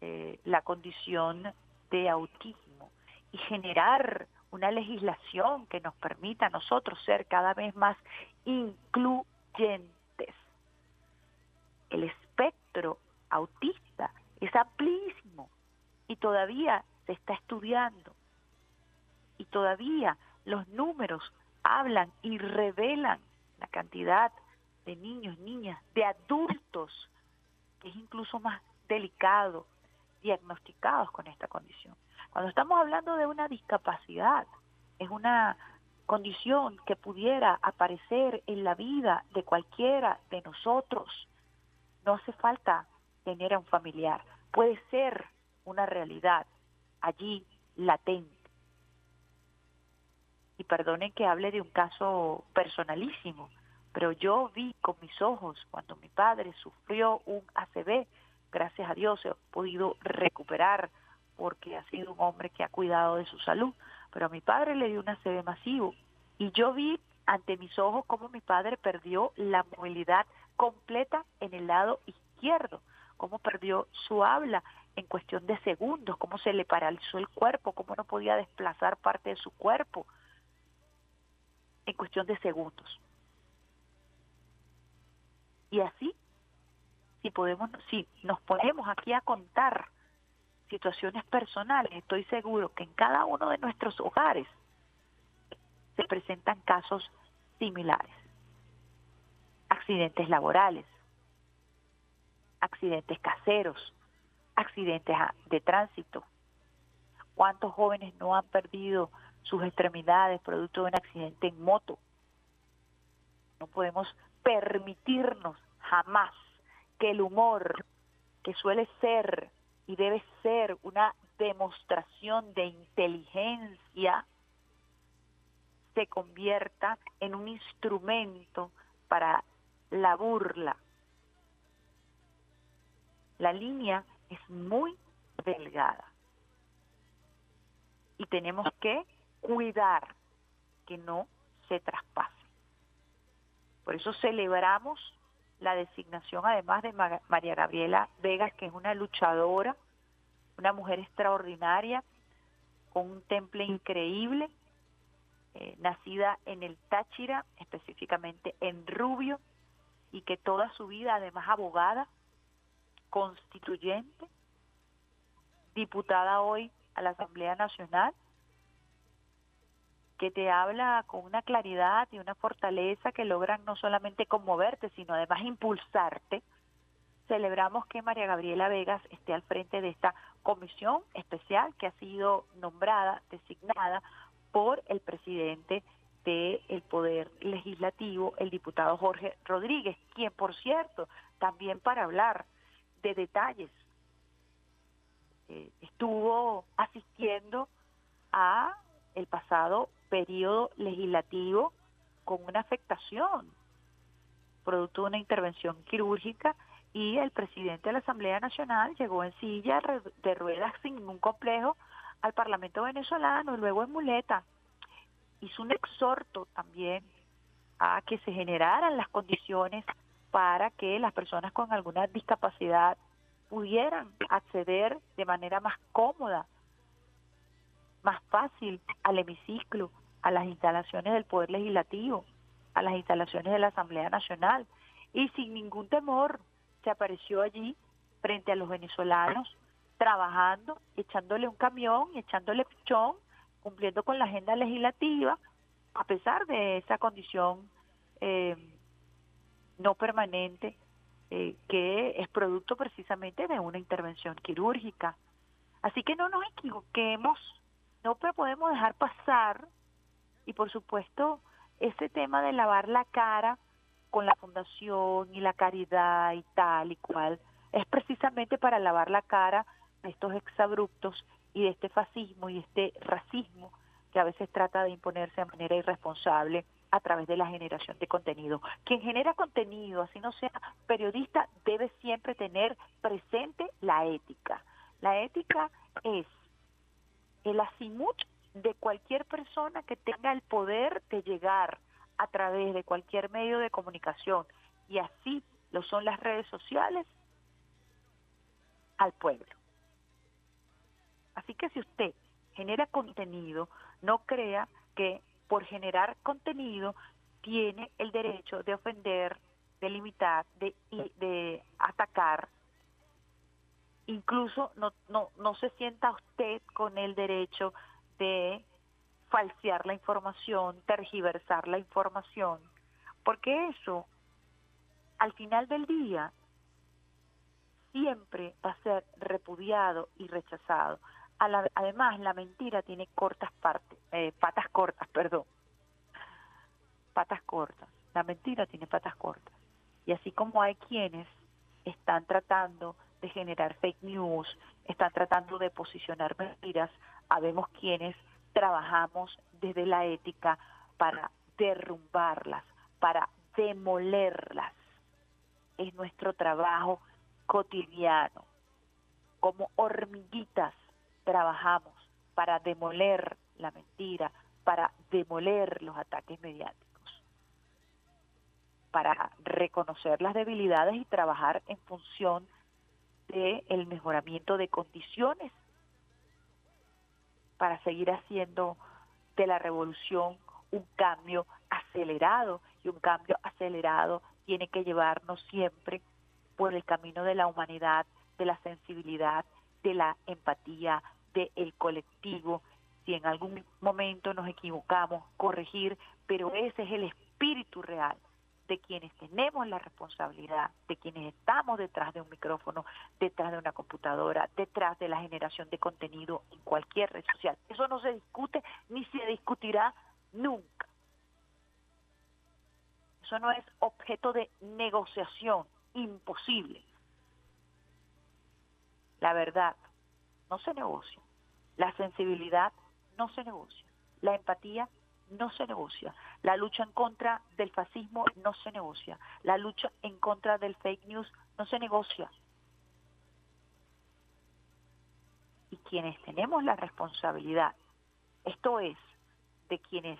eh, la condición de autismo y generar una legislación que nos permita a nosotros ser cada vez más incluyentes. El espectro autista es amplísimo y todavía se está estudiando y todavía los números hablan y revelan la cantidad de niños, niñas, de adultos, que es incluso más delicado, diagnosticados con esta condición. Cuando estamos hablando de una discapacidad, es una condición que pudiera aparecer en la vida de cualquiera de nosotros. No hace falta tener a un familiar, puede ser una realidad allí latente. Y perdonen que hable de un caso personalísimo, pero yo vi con mis ojos cuando mi padre sufrió un ACV, gracias a Dios he podido recuperar porque ha sido un hombre que ha cuidado de su salud, pero a mi padre le dio un ACV masivo y yo vi ante mis ojos cómo mi padre perdió la movilidad completa en el lado izquierdo, cómo perdió su habla en cuestión de segundos, cómo se le paralizó el cuerpo, cómo no podía desplazar parte de su cuerpo en cuestión de segundos. Y así, si podemos, si nos ponemos aquí a contar situaciones personales, estoy seguro que en cada uno de nuestros hogares se presentan casos similares. Accidentes laborales, accidentes caseros, accidentes de tránsito. ¿Cuántos jóvenes no han perdido sus extremidades producto de un accidente en moto? No podemos permitirnos jamás que el humor, que suele ser y debe ser una demostración de inteligencia, se convierta en un instrumento para la burla. La línea es muy delgada y tenemos que cuidar que no se traspase. Por eso celebramos la designación además de María Gabriela Vegas, que es una luchadora, una mujer extraordinaria, con un temple increíble, eh, nacida en el Táchira, específicamente en Rubio, y que toda su vida, además abogada, constituyente, diputada hoy a la Asamblea Nacional, que te habla con una claridad y una fortaleza que logran no solamente conmoverte, sino además impulsarte. Celebramos que María Gabriela Vegas esté al frente de esta comisión especial que ha sido nombrada, designada por el presidente del Poder Legislativo, el diputado Jorge Rodríguez, quien, por cierto, también para hablar de detalles, eh, estuvo asistiendo a el pasado periodo legislativo con una afectación producto de una intervención quirúrgica y el presidente de la Asamblea Nacional llegó en silla de ruedas sin ningún complejo al Parlamento venezolano y luego en muleta. Hizo un exhorto también a que se generaran las condiciones para que las personas con alguna discapacidad pudieran acceder de manera más cómoda más fácil al hemiciclo, a las instalaciones del Poder Legislativo, a las instalaciones de la Asamblea Nacional. Y sin ningún temor se apareció allí frente a los venezolanos, trabajando, echándole un camión, echándole pichón, cumpliendo con la agenda legislativa, a pesar de esa condición eh, no permanente eh, que es producto precisamente de una intervención quirúrgica. Así que no nos equivoquemos no podemos dejar pasar, y por supuesto, ese tema de lavar la cara con la fundación y la caridad y tal y cual, es precisamente para lavar la cara de estos exabruptos y de este fascismo y este racismo que a veces trata de imponerse de manera irresponsable a través de la generación de contenido. Quien genera contenido, así no sea periodista, debe siempre tener presente la ética. La ética es el azimut de cualquier persona que tenga el poder de llegar a través de cualquier medio de comunicación, y así lo son las redes sociales, al pueblo. Así que si usted genera contenido, no crea que por generar contenido tiene el derecho de ofender, de limitar, de, de atacar. Incluso no, no, no se sienta usted con el derecho de falsear la información, tergiversar la información, porque eso, al final del día, siempre va a ser repudiado y rechazado. Además, la mentira tiene cortas partes, eh, patas cortas, <laughs> perdón. Patas cortas. La mentira tiene patas cortas. Y así como hay quienes están tratando de generar fake news, están tratando de posicionar mentiras, habemos quienes trabajamos desde la ética para derrumbarlas, para demolerlas. Es nuestro trabajo cotidiano. Como hormiguitas trabajamos para demoler la mentira, para demoler los ataques mediáticos, para reconocer las debilidades y trabajar en función del mejoramiento de condiciones para seguir haciendo de la revolución un cambio acelerado y un cambio acelerado tiene que llevarnos siempre por el camino de la humanidad, de la sensibilidad, de la empatía, del colectivo. Si en algún momento nos equivocamos, corregir, pero ese es el espíritu real de quienes tenemos la responsabilidad, de quienes estamos detrás de un micrófono, detrás de una computadora, detrás de la generación de contenido en cualquier red social. Eso no se discute ni se discutirá nunca. Eso no es objeto de negociación, imposible. La verdad no se negocia, la sensibilidad no se negocia, la empatía no se negocia, la lucha en contra del fascismo no se negocia, la lucha en contra del fake news no se negocia. Y quienes tenemos la responsabilidad, esto es, de quienes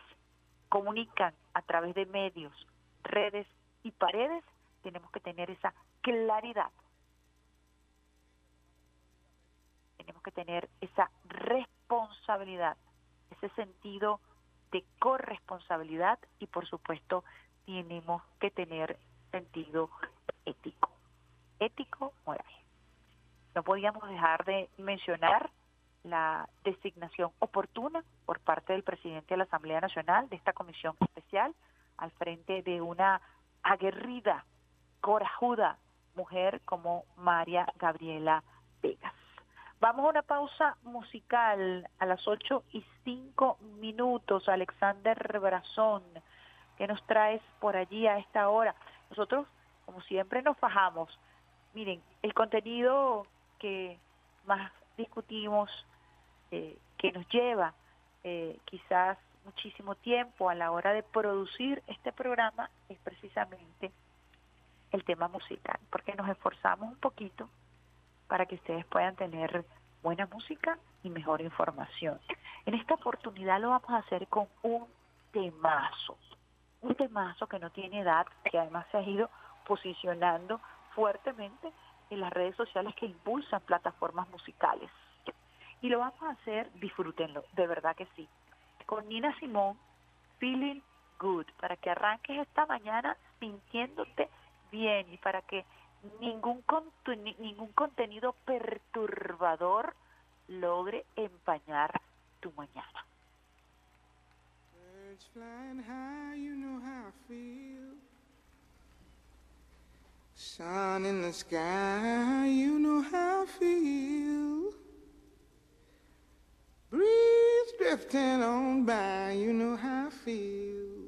comunican a través de medios, redes y paredes, tenemos que tener esa claridad. Tenemos que tener esa responsabilidad, ese sentido de corresponsabilidad y por supuesto tenemos que tener sentido ético, ético moral. No podíamos dejar de mencionar la designación oportuna por parte del presidente de la Asamblea Nacional de esta comisión especial al frente de una aguerrida, corajuda mujer como María Gabriela Vegas. Vamos a una pausa musical a las 8 y 5 minutos. Alexander Brazón, que nos traes por allí a esta hora? Nosotros, como siempre, nos fajamos. Miren, el contenido que más discutimos, eh, que nos lleva eh, quizás muchísimo tiempo a la hora de producir este programa, es precisamente el tema musical, porque nos esforzamos un poquito para que ustedes puedan tener buena música y mejor información. En esta oportunidad lo vamos a hacer con un temazo, un temazo que no tiene edad, que además se ha ido posicionando fuertemente en las redes sociales que impulsan plataformas musicales. Y lo vamos a hacer, disfrútenlo, de verdad que sí, con Nina Simón, Feeling Good, para que arranques esta mañana sintiéndote bien y para que ningún, ningún contenido perturbador logre empañar tu mañana. Birds flying high, you know how I feel. Sun in the sky, you know how I feel. Breeze drifting on by, you know how I feel.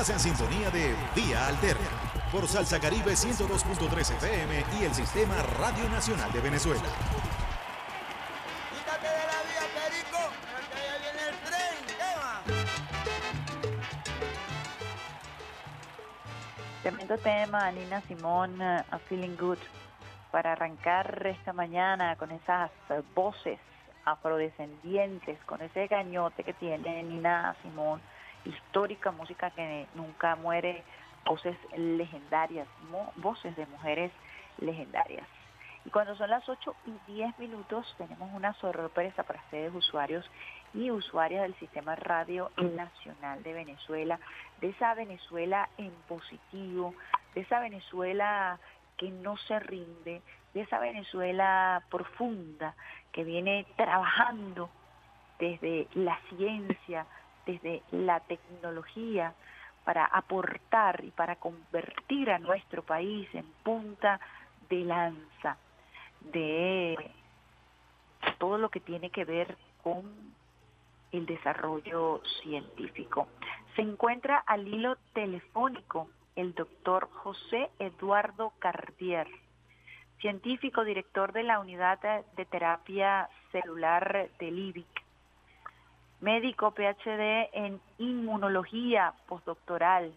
Estás en sintonía de Vía Alterna por Salsa Caribe 102.3 FM y el Sistema Radio Nacional de Venezuela. Quítate de la vía, Perico, que allá viene el tren. Tremendo tema, Nina Simón, I'm Feeling Good, para arrancar esta mañana con esas voces afrodescendientes, con ese gañote que tiene Nina Simón, histórica música que nunca muere, voces legendarias, voces de mujeres legendarias. Y cuando son las 8 y 10 minutos tenemos una sorpresa para ustedes usuarios y usuarias del Sistema Radio Nacional de Venezuela, de esa Venezuela en positivo, de esa Venezuela que no se rinde, de esa Venezuela profunda que viene trabajando desde la ciencia, desde la tecnología, para aportar y para convertir a nuestro país en punta de lanza de todo lo que tiene que ver con el desarrollo científico. Se encuentra al hilo telefónico el doctor José Eduardo Cartier, científico director de la unidad de terapia celular del IBIC, médico PhD en inmunología postdoctoral,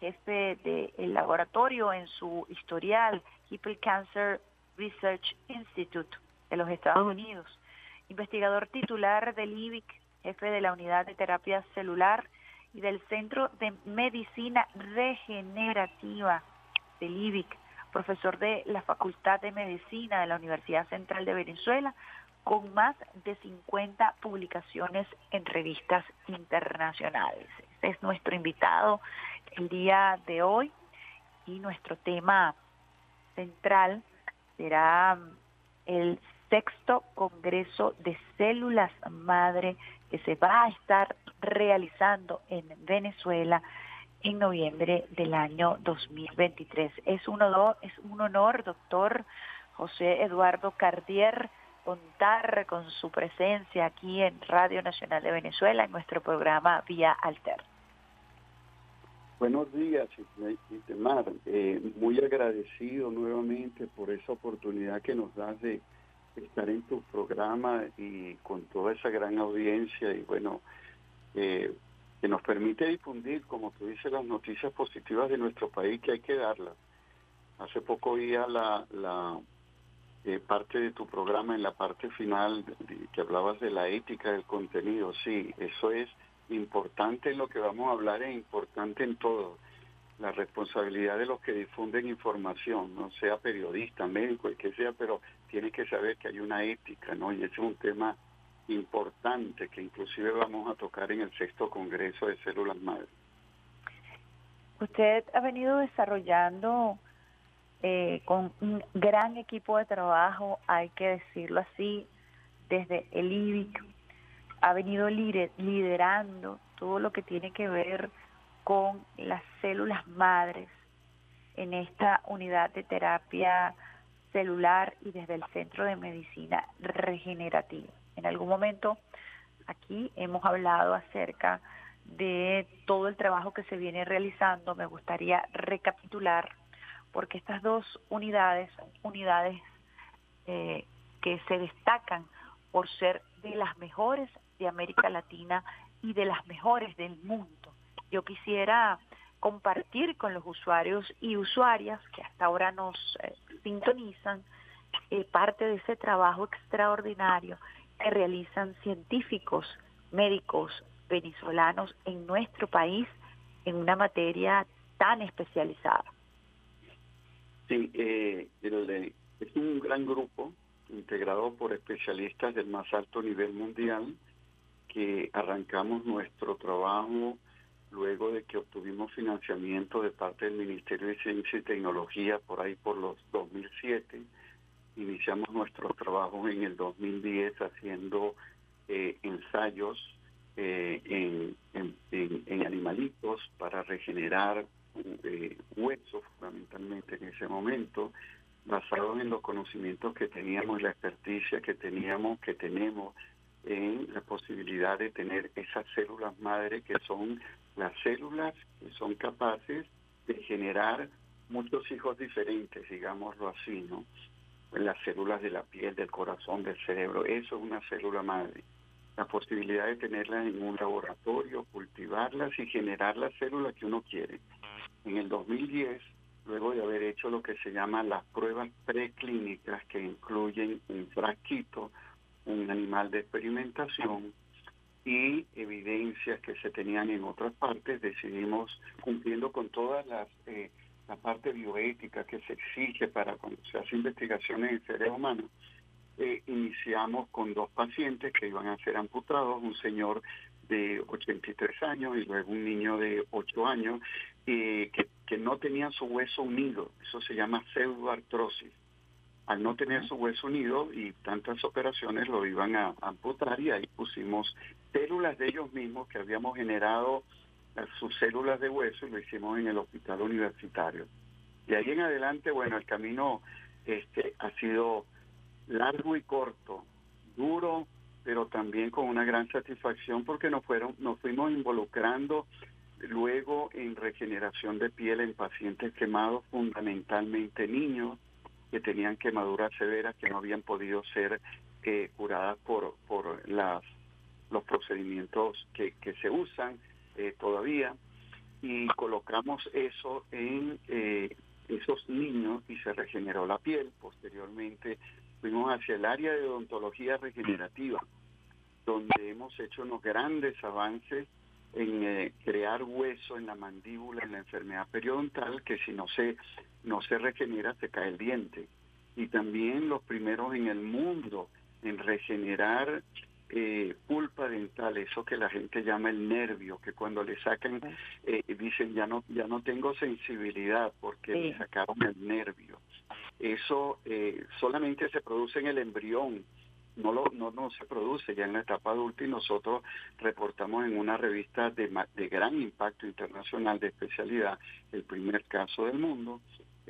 jefe del laboratorio en su historial Hipple Cancer Research Institute de los Estados Unidos, investigador titular del IBIC, jefe de la unidad de terapia celular y del Centro de Medicina Regenerativa del IBIC, profesor de la Facultad de Medicina de la Universidad Central de Venezuela, con más de 50 publicaciones en revistas internacionales. Este es nuestro invitado el día de hoy y nuestro tema central será mm, el sexto Congreso de Células Madre que se va a estar realizando en Venezuela en noviembre del año 2023. Es un honor, es un honor doctor José Eduardo Cardier, contar con su presencia aquí en Radio Nacional de Venezuela en nuestro programa Vía Alter. Buenos días, Itemar. Eh, muy agradecido nuevamente por esa oportunidad que nos das de estar en tu programa y con toda esa gran audiencia y bueno, eh, que nos permite difundir, como tú dices, las noticias positivas de nuestro país que hay que darlas. Hace poco oía la, la eh, parte de tu programa en la parte final que hablabas de la ética del contenido. Sí, eso es importante en lo que vamos a hablar es importante en todo. La responsabilidad de los que difunden información, no sea periodista, médico, el que sea, pero tiene que saber que hay una ética, ¿no? Y ese es un tema importante que inclusive vamos a tocar en el sexto congreso de células madre. Usted ha venido desarrollando eh, con un gran equipo de trabajo, hay que decirlo así, desde el IBIC, ha venido liderando todo lo que tiene que ver con las células madres en esta unidad de terapia celular y desde el Centro de Medicina Regenerativa. En algún momento aquí hemos hablado acerca de todo el trabajo que se viene realizando. Me gustaría recapitular porque estas dos unidades unidades eh, que se destacan por ser de las mejores de América Latina y de las mejores del mundo. Yo quisiera compartir con los usuarios y usuarias que hasta ahora nos eh, sintonizan eh, parte de ese trabajo extraordinario que realizan científicos, médicos venezolanos en nuestro país en una materia tan especializada. Sí, eh, es un gran grupo integrado por especialistas del más alto nivel mundial que arrancamos nuestro trabajo luego de que obtuvimos financiamiento de parte del Ministerio de Ciencia y Tecnología por ahí por los 2007. Iniciamos nuestros trabajos en el 2010 haciendo eh, ensayos eh, en, en, animalitos para regenerar eh, huesos fundamentalmente en ese momento, basados en los conocimientos que teníamos la experticia que teníamos, que tenemos en la posibilidad de tener esas células madre que son las células que son capaces de generar muchos hijos diferentes, digámoslo así, ¿no? Las células de la piel, del corazón, del cerebro, eso es una célula madre. La posibilidad de tenerlas en un laboratorio, cultivarlas y generar las células que uno quiere. En el 2010, luego de haber hecho lo que se llama las pruebas preclínicas, que incluyen un frasquito, un animal de experimentación y evidencias que se tenían en otras partes, decidimos, cumpliendo con todas las eh, la parte bioética que se exige para cuando se hace investigaciones en seres humanos, eh, iniciamos con dos pacientes que iban a ser amputados, un señor de 83 años y luego un niño de 8 años, eh, que, que no tenían su hueso unido, eso se llama pseudoartrosis. Al no tener su hueso unido y tantas operaciones lo iban a amputar y ahí pusimos células de ellos mismos que habíamos generado eh, sus células de hueso y lo hicimos en el hospital universitario. De ahí en adelante, bueno, el camino este ha sido largo y corto, duro, pero también con una gran satisfacción porque nos fueron nos fuimos involucrando luego en regeneración de piel en pacientes quemados, fundamentalmente niños que tenían quemaduras severas que no habían podido ser eh, curadas por, por las, los procedimientos que, que se usan eh, todavía y colocamos eso en eh, esos niños y se regeneró la piel. Posteriormente fuimos hacia el área de odontología regenerativa, donde hemos hecho unos grandes avances en crear hueso en la mandíbula en la enfermedad periodontal que si no se no se regenera, se cae el diente. Y también los primeros en el mundo en regenerar eh, pulpa dental, eso que la gente llama el nervio, que cuando le sacan, eh, dicen ya no, ya no tengo sensibilidad porque le sacaron el nervio. Eso eh, solamente se produce en el embrión, no, lo, no, no se produce ya en la etapa adulta y nosotros reportamos en una revista de, de gran impacto internacional de especialidad el primer caso del mundo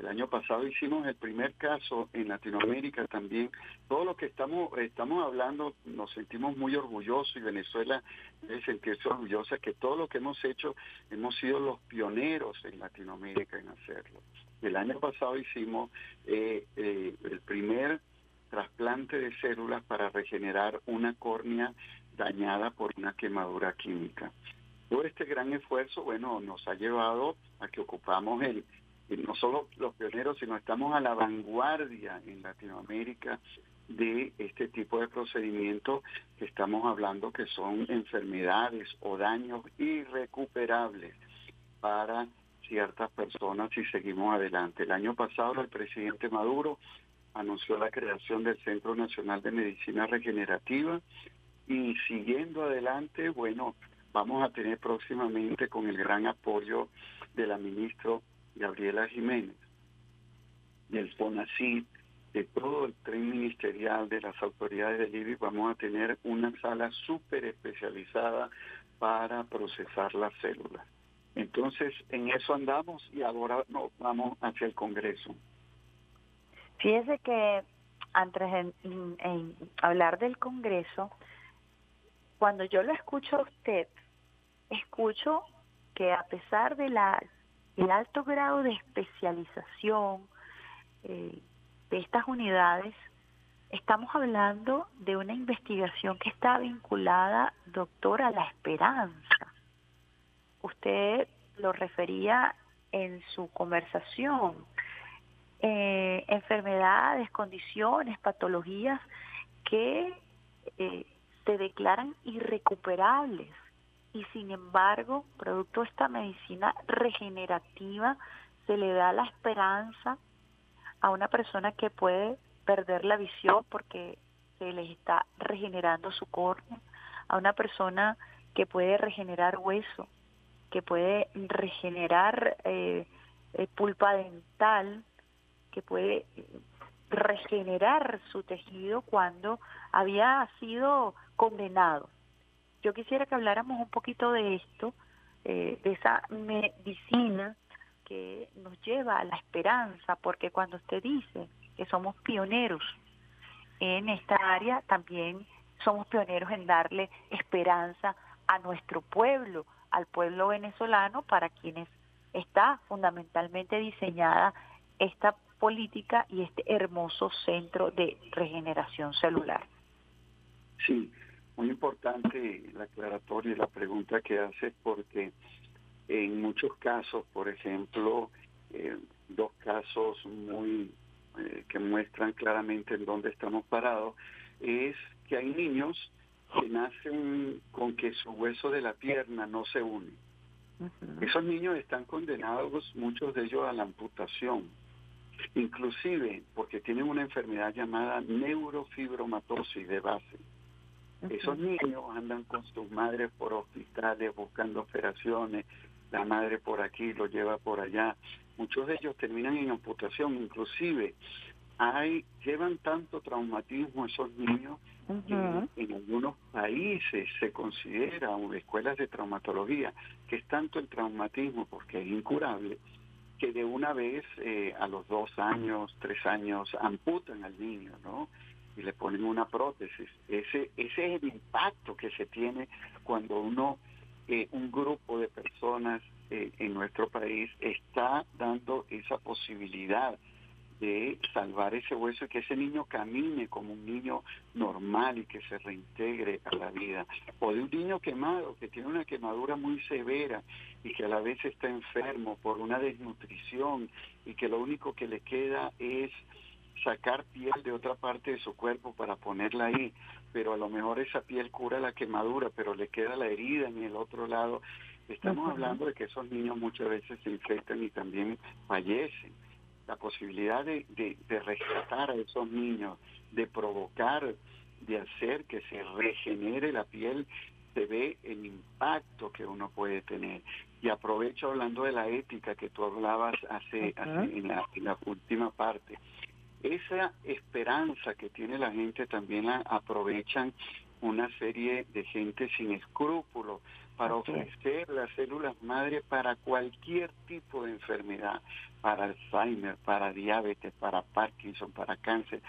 el año pasado hicimos el primer caso en Latinoamérica también. Todo lo que estamos estamos hablando nos sentimos muy orgullosos y Venezuela debe sentirse orgullosa que todo lo que hemos hecho hemos sido los pioneros en Latinoamérica en hacerlo. El año pasado hicimos eh, eh, el primer trasplante de células para regenerar una córnea dañada por una quemadura química. Todo este gran esfuerzo, bueno, nos ha llevado a que ocupamos el no solo los pioneros, sino estamos a la vanguardia en Latinoamérica de este tipo de procedimientos que estamos hablando que son enfermedades o daños irrecuperables para ciertas personas si seguimos adelante. El año pasado el presidente Maduro anunció la creación del Centro Nacional de Medicina Regenerativa y siguiendo adelante, bueno, vamos a tener próximamente con el gran apoyo de la ministra Gabriela Jiménez, del FONACID, de todo el tren ministerial de las autoridades del IBI, vamos a tener una sala súper especializada para procesar las células. Entonces, en eso andamos y ahora nos vamos hacia el Congreso. Fíjese que antes en, en hablar del Congreso, cuando yo lo escucho a usted, escucho que a pesar de la el alto grado de especialización eh, de estas unidades, estamos hablando de una investigación que está vinculada, doctor, a la esperanza. Usted lo refería en su conversación. Eh, enfermedades, condiciones, patologías que eh, se declaran irrecuperables y sin embargo, producto de esta medicina regenerativa, se le da la esperanza a una persona que puede perder la visión porque se les está regenerando su córnea, a una persona que puede regenerar hueso, que puede regenerar eh, eh, pulpa dental, que puede regenerar su tejido cuando había sido condenado. Yo quisiera que habláramos un poquito de esto, eh, de esa medicina que nos lleva a la esperanza, porque cuando usted dice que somos pioneros en esta área, también somos pioneros en darle esperanza a nuestro pueblo, al pueblo venezolano, para quienes está fundamentalmente diseñada esta política y este hermoso centro de regeneración celular. Sí, muy importante la aclaratoria y la pregunta que hace porque en muchos casos, por ejemplo, eh, dos casos muy eh, que muestran claramente en dónde estamos parados, es que hay niños que nacen con que su hueso de la pierna no se une. Esos niños están condenados, muchos de ellos, a la amputación, inclusive porque tienen una enfermedad llamada neurofibromatosis de base. Esos niños andan con sus madres por hospitales buscando operaciones, la madre por aquí lo lleva por allá. Muchos de ellos terminan en amputación, inclusive hay llevan tanto traumatismo esos niños que en algunos países se considera o escuelas de traumatología que es tanto el traumatismo porque es incurable que de una vez eh, a los dos años, tres años amputan al niño, ¿no? y le ponen una prótesis. Ese, ese es el impacto que se tiene cuando uno, eh, un grupo de personas eh, en nuestro país está dando esa posibilidad de salvar ese hueso y que ese niño camine como un niño normal y que se reintegre a la vida. O de un niño quemado que tiene una quemadura muy severa y que a la vez está enfermo por una desnutrición y que lo único que le queda es sacar piel de otra parte de su cuerpo para ponerla ahí, pero a lo mejor esa piel cura la quemadura, pero le queda la herida en el otro lado. Estamos hablando de que esos niños muchas veces se infectan y también fallecen. La posibilidad de, de, de rescatar a esos niños, de provocar, de hacer que se regenere la piel, se ve el impacto que uno puede tener. Y aprovecho hablando de la ética que tú hablabas hace, hace en, la, en la última parte. Esa esperanza que tiene la gente también la aprovechan una serie de gente sin escrúpulos para ofrecer las células madre para cualquier tipo de enfermedad, para Alzheimer, para diabetes, para Parkinson, para cáncer.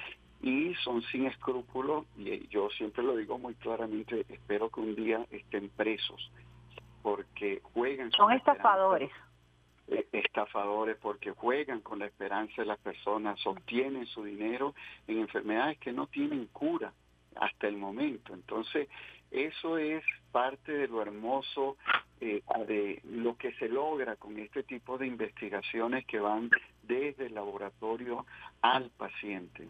Y son sin escrúpulos, y yo siempre lo digo muy claramente, espero que un día estén presos, porque juegan... Son estafadores. Eh, estafadores porque juegan con la esperanza de las personas, obtienen su dinero en enfermedades que no tienen cura hasta el momento. Entonces, eso es parte de lo hermoso eh, de lo que se logra con este tipo de investigaciones que van desde el laboratorio al paciente.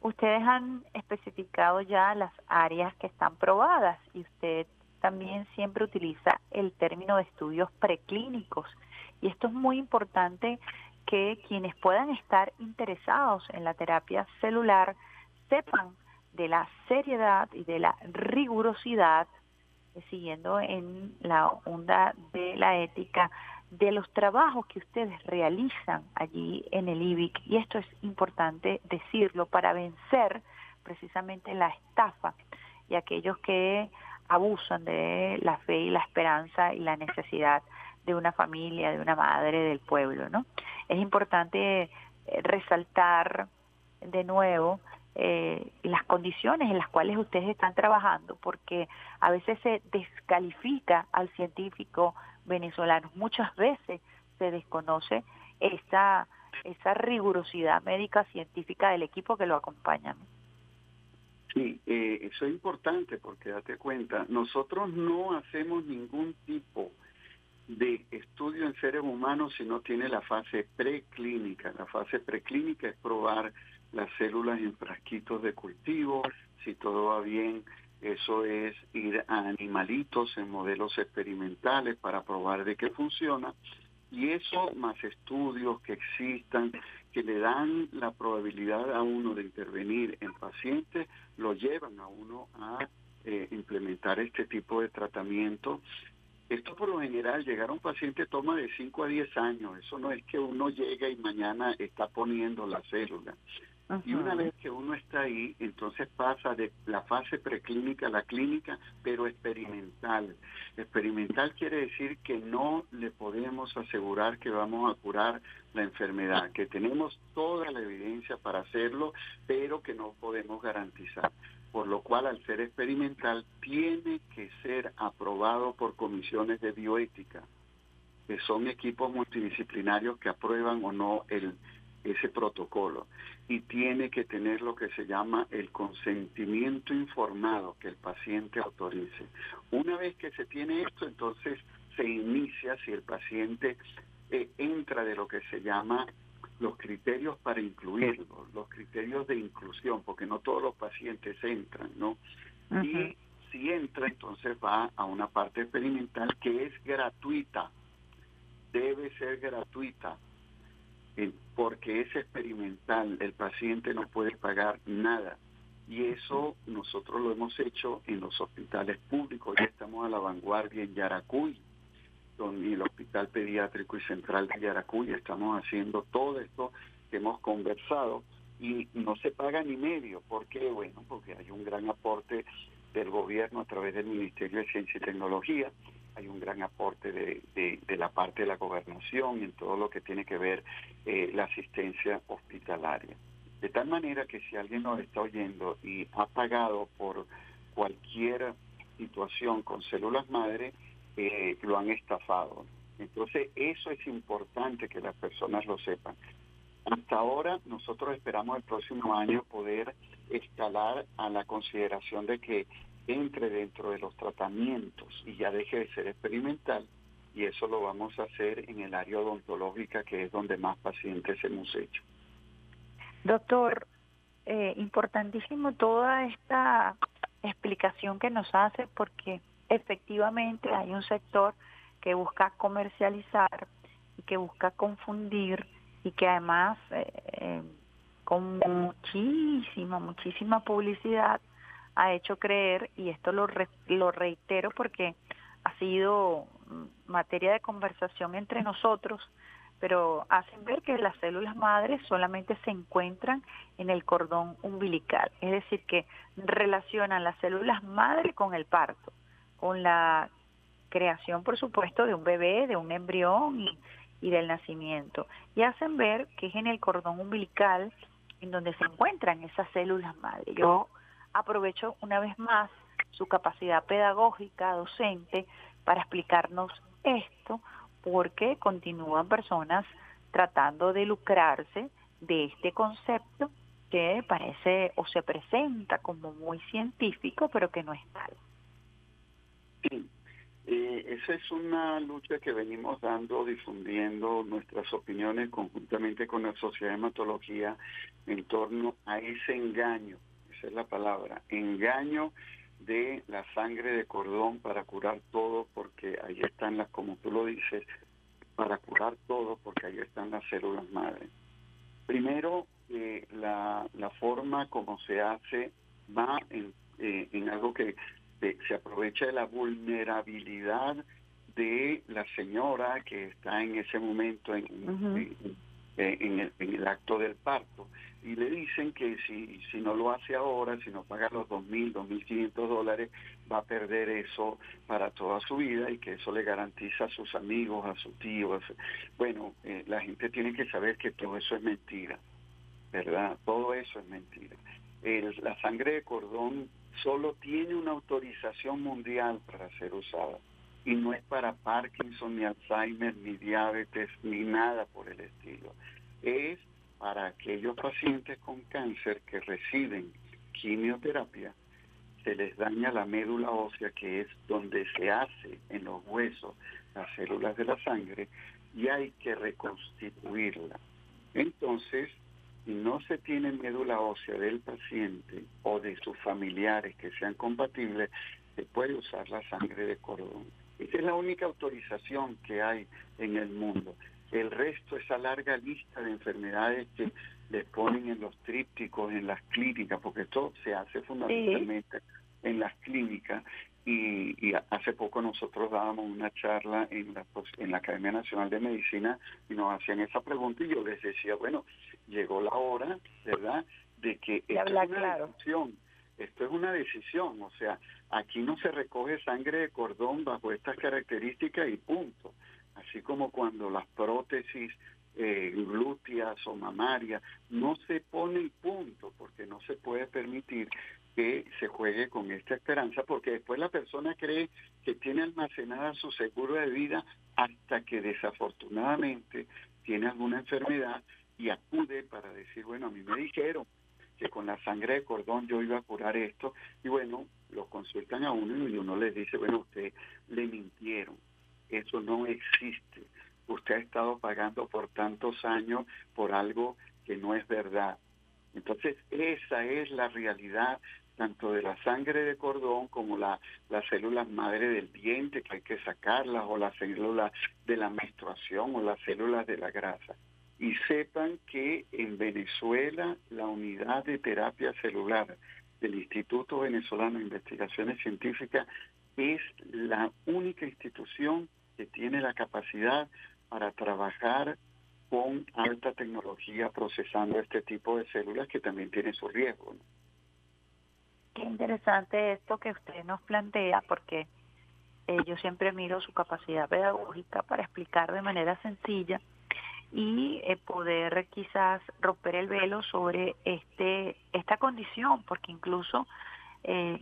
ustedes han especificado ya las áreas que están probadas y usted también siempre utiliza el término de estudios preclínicos. Y esto es muy importante que quienes puedan estar interesados en la terapia celular sepan de la seriedad y de la rigurosidad, siguiendo en la onda de la ética, de los trabajos que ustedes realizan allí en el IBIC. Y esto es importante decirlo para vencer precisamente la estafa y aquellos que abusan de la fe y la esperanza y la necesidad de una familia, de una madre del pueblo, ¿no? Es importante resaltar de nuevo eh, las condiciones en las cuales ustedes están trabajando, porque a veces se descalifica al científico venezolano, muchas veces se desconoce esa, esa rigurosidad médica científica del equipo que lo acompaña. Sí, eh, eso es importante porque date cuenta, nosotros no hacemos ningún tipo de estudio en seres humanos si no tiene la fase preclínica. La fase preclínica es probar las células en frasquitos de cultivo, si todo va bien, eso es ir a animalitos en modelos experimentales para probar de qué funciona. Y eso más estudios que existan, que le dan la probabilidad a uno de intervenir en pacientes, lo llevan a uno a eh, implementar este tipo de tratamiento. Esto por lo general, llegar a un paciente toma de 5 a 10 años. Eso no es que uno llega y mañana está poniendo la célula. Y una vez que uno está ahí, entonces pasa de la fase preclínica a la clínica, pero experimental. Experimental quiere decir que no le podemos asegurar que vamos a curar la enfermedad, que tenemos toda la evidencia para hacerlo, pero que no podemos garantizar. Por lo cual, al ser experimental, tiene que ser aprobado por comisiones de bioética, que son equipos multidisciplinarios que aprueban o no el ese protocolo y tiene que tener lo que se llama el consentimiento informado que el paciente autorice. Una vez que se tiene esto, entonces se inicia si el paciente eh, entra de lo que se llama los criterios para incluirlo, los criterios de inclusión, porque no todos los pacientes entran, ¿no? Y si entra, entonces va a una parte experimental que es gratuita, debe ser gratuita porque es experimental, el paciente no puede pagar nada. Y eso nosotros lo hemos hecho en los hospitales públicos, ya estamos a la vanguardia en Yaracuy, con el Hospital Pediátrico y Central de Yaracuy, estamos haciendo todo esto que hemos conversado y no se paga ni medio. ¿Por qué? Bueno, porque hay un gran aporte del gobierno a través del Ministerio de Ciencia y Tecnología, hay un gran aporte de, de, la parte de la gobernación en todo lo que tiene que ver eh, la asistencia hospitalaria. De tal manera que si alguien nos está oyendo y ha pagado por cualquier situación con células madre, eh, lo han estafado. Entonces, eso es importante que las personas lo sepan. Hasta ahora, nosotros esperamos el próximo año poder escalar a la consideración de que entre dentro de los tratamientos y ya deje de ser experimental y eso lo vamos a hacer en el área odontológica que es donde más pacientes hemos hecho. Doctor, eh, importantísimo toda esta explicación que nos hace porque efectivamente hay un sector que busca comercializar y que busca confundir y que además eh, eh, con muchísima, muchísima publicidad ha hecho creer, y esto lo, lo reitero porque ha sido materia de conversación entre nosotros, pero hacen ver que las células madres solamente se encuentran en el cordón umbilical, es decir, que relacionan las células madre con el parto, con la creación, por supuesto, de un bebé, de un embrión y, y del nacimiento, y hacen ver que es en el cordón umbilical en donde se encuentran esas células madre. Yo aprovecho una vez más su capacidad pedagógica, docente, para explicarnos esto, porque continúan personas tratando de lucrarse de este concepto que parece o se presenta como muy científico, pero que no es tal. Sí, Eh, esa es una lucha que venimos dando, difundiendo nuestras opiniones conjuntamente con la Sociedad de Hematología en torno a ese engaño, esa es la palabra, engaño de la sangre de cordón para curar todo, porque ahí están las, como tú lo dices, para curar todo, porque ahí están las células madre. Primero, eh, la, la forma como se hace va en, eh, en algo que eh, se aprovecha de la vulnerabilidad de la señora que está en ese momento en, en- en el, en el acto del parto y le dicen que si, si no lo hace ahora, si no paga los 2.000, 2.500 dólares, va a perder eso para toda su vida y que eso le garantiza a sus amigos, a sus tíos. Bueno, eh, la gente tiene que saber que todo eso es mentira, ¿verdad? Todo eso es mentira. El- la sangre de cordón solo tiene una autorización mundial para ser usada y no es para Parkinson, ni Alzheimer, ni diabetes, ni nada por el estilo. Es para aquellos pacientes con cáncer que reciben quimioterapia, se les daña la médula ósea, que es donde se hace en los huesos las células de la sangre, y hay que reconstituirla. Entonces, si no se tiene médula ósea del paciente o de sus familiares que sean compatibles, se puede usar la sangre de cordón. Esa es la única autorización que hay en el mundo. El resto, esa larga lista de enfermedades que les ponen en los trípticos, en las clínicas, porque esto se hace fundamentalmente en las clínicas. Y, y hace poco nosotros dábamos una charla en la, pos- en la Academia Nacional de Medicina y nos hacían esa pregunta y yo les decía, bueno, llegó la hora, ¿verdad?, de que esto es una claro. decisión, esto es una decisión, o sea, aquí no se recoge sangre de cordón bajo estas características y punto. Así como cuando las prótesis eh, glúteas o mamarias no se pone y punto, porque no se puede permitir que se juegue con esta esperanza, porque después la persona cree que tiene almacenada su seguro de vida hasta que desafortunadamente tiene alguna enfermedad y acude para decir, bueno, a mí me dijeron que con la sangre de cordón yo iba a curar esto, y bueno, lo consultan a uno y uno les dice, bueno, usted le mintieron, eso no existe, usted ha estado pagando por tantos años por algo que no es verdad. Entonces, esa es la realidad tanto de la sangre de cordón como la, las células madre del diente, que hay que sacarlas, o las células de la menstruación, o las células de la grasa. Y sepan que en Venezuela la unidad de terapia celular del Instituto Venezolano de Investigaciones Científicas es la única institución que tiene la capacidad para trabajar con alta tecnología procesando este tipo de células que también tiene su riesgo. Qué interesante esto que usted nos plantea, porque eh, yo siempre miro su capacidad pedagógica para explicar de manera sencilla y eh, poder quizás romper el velo sobre este esta condición, porque incluso eh,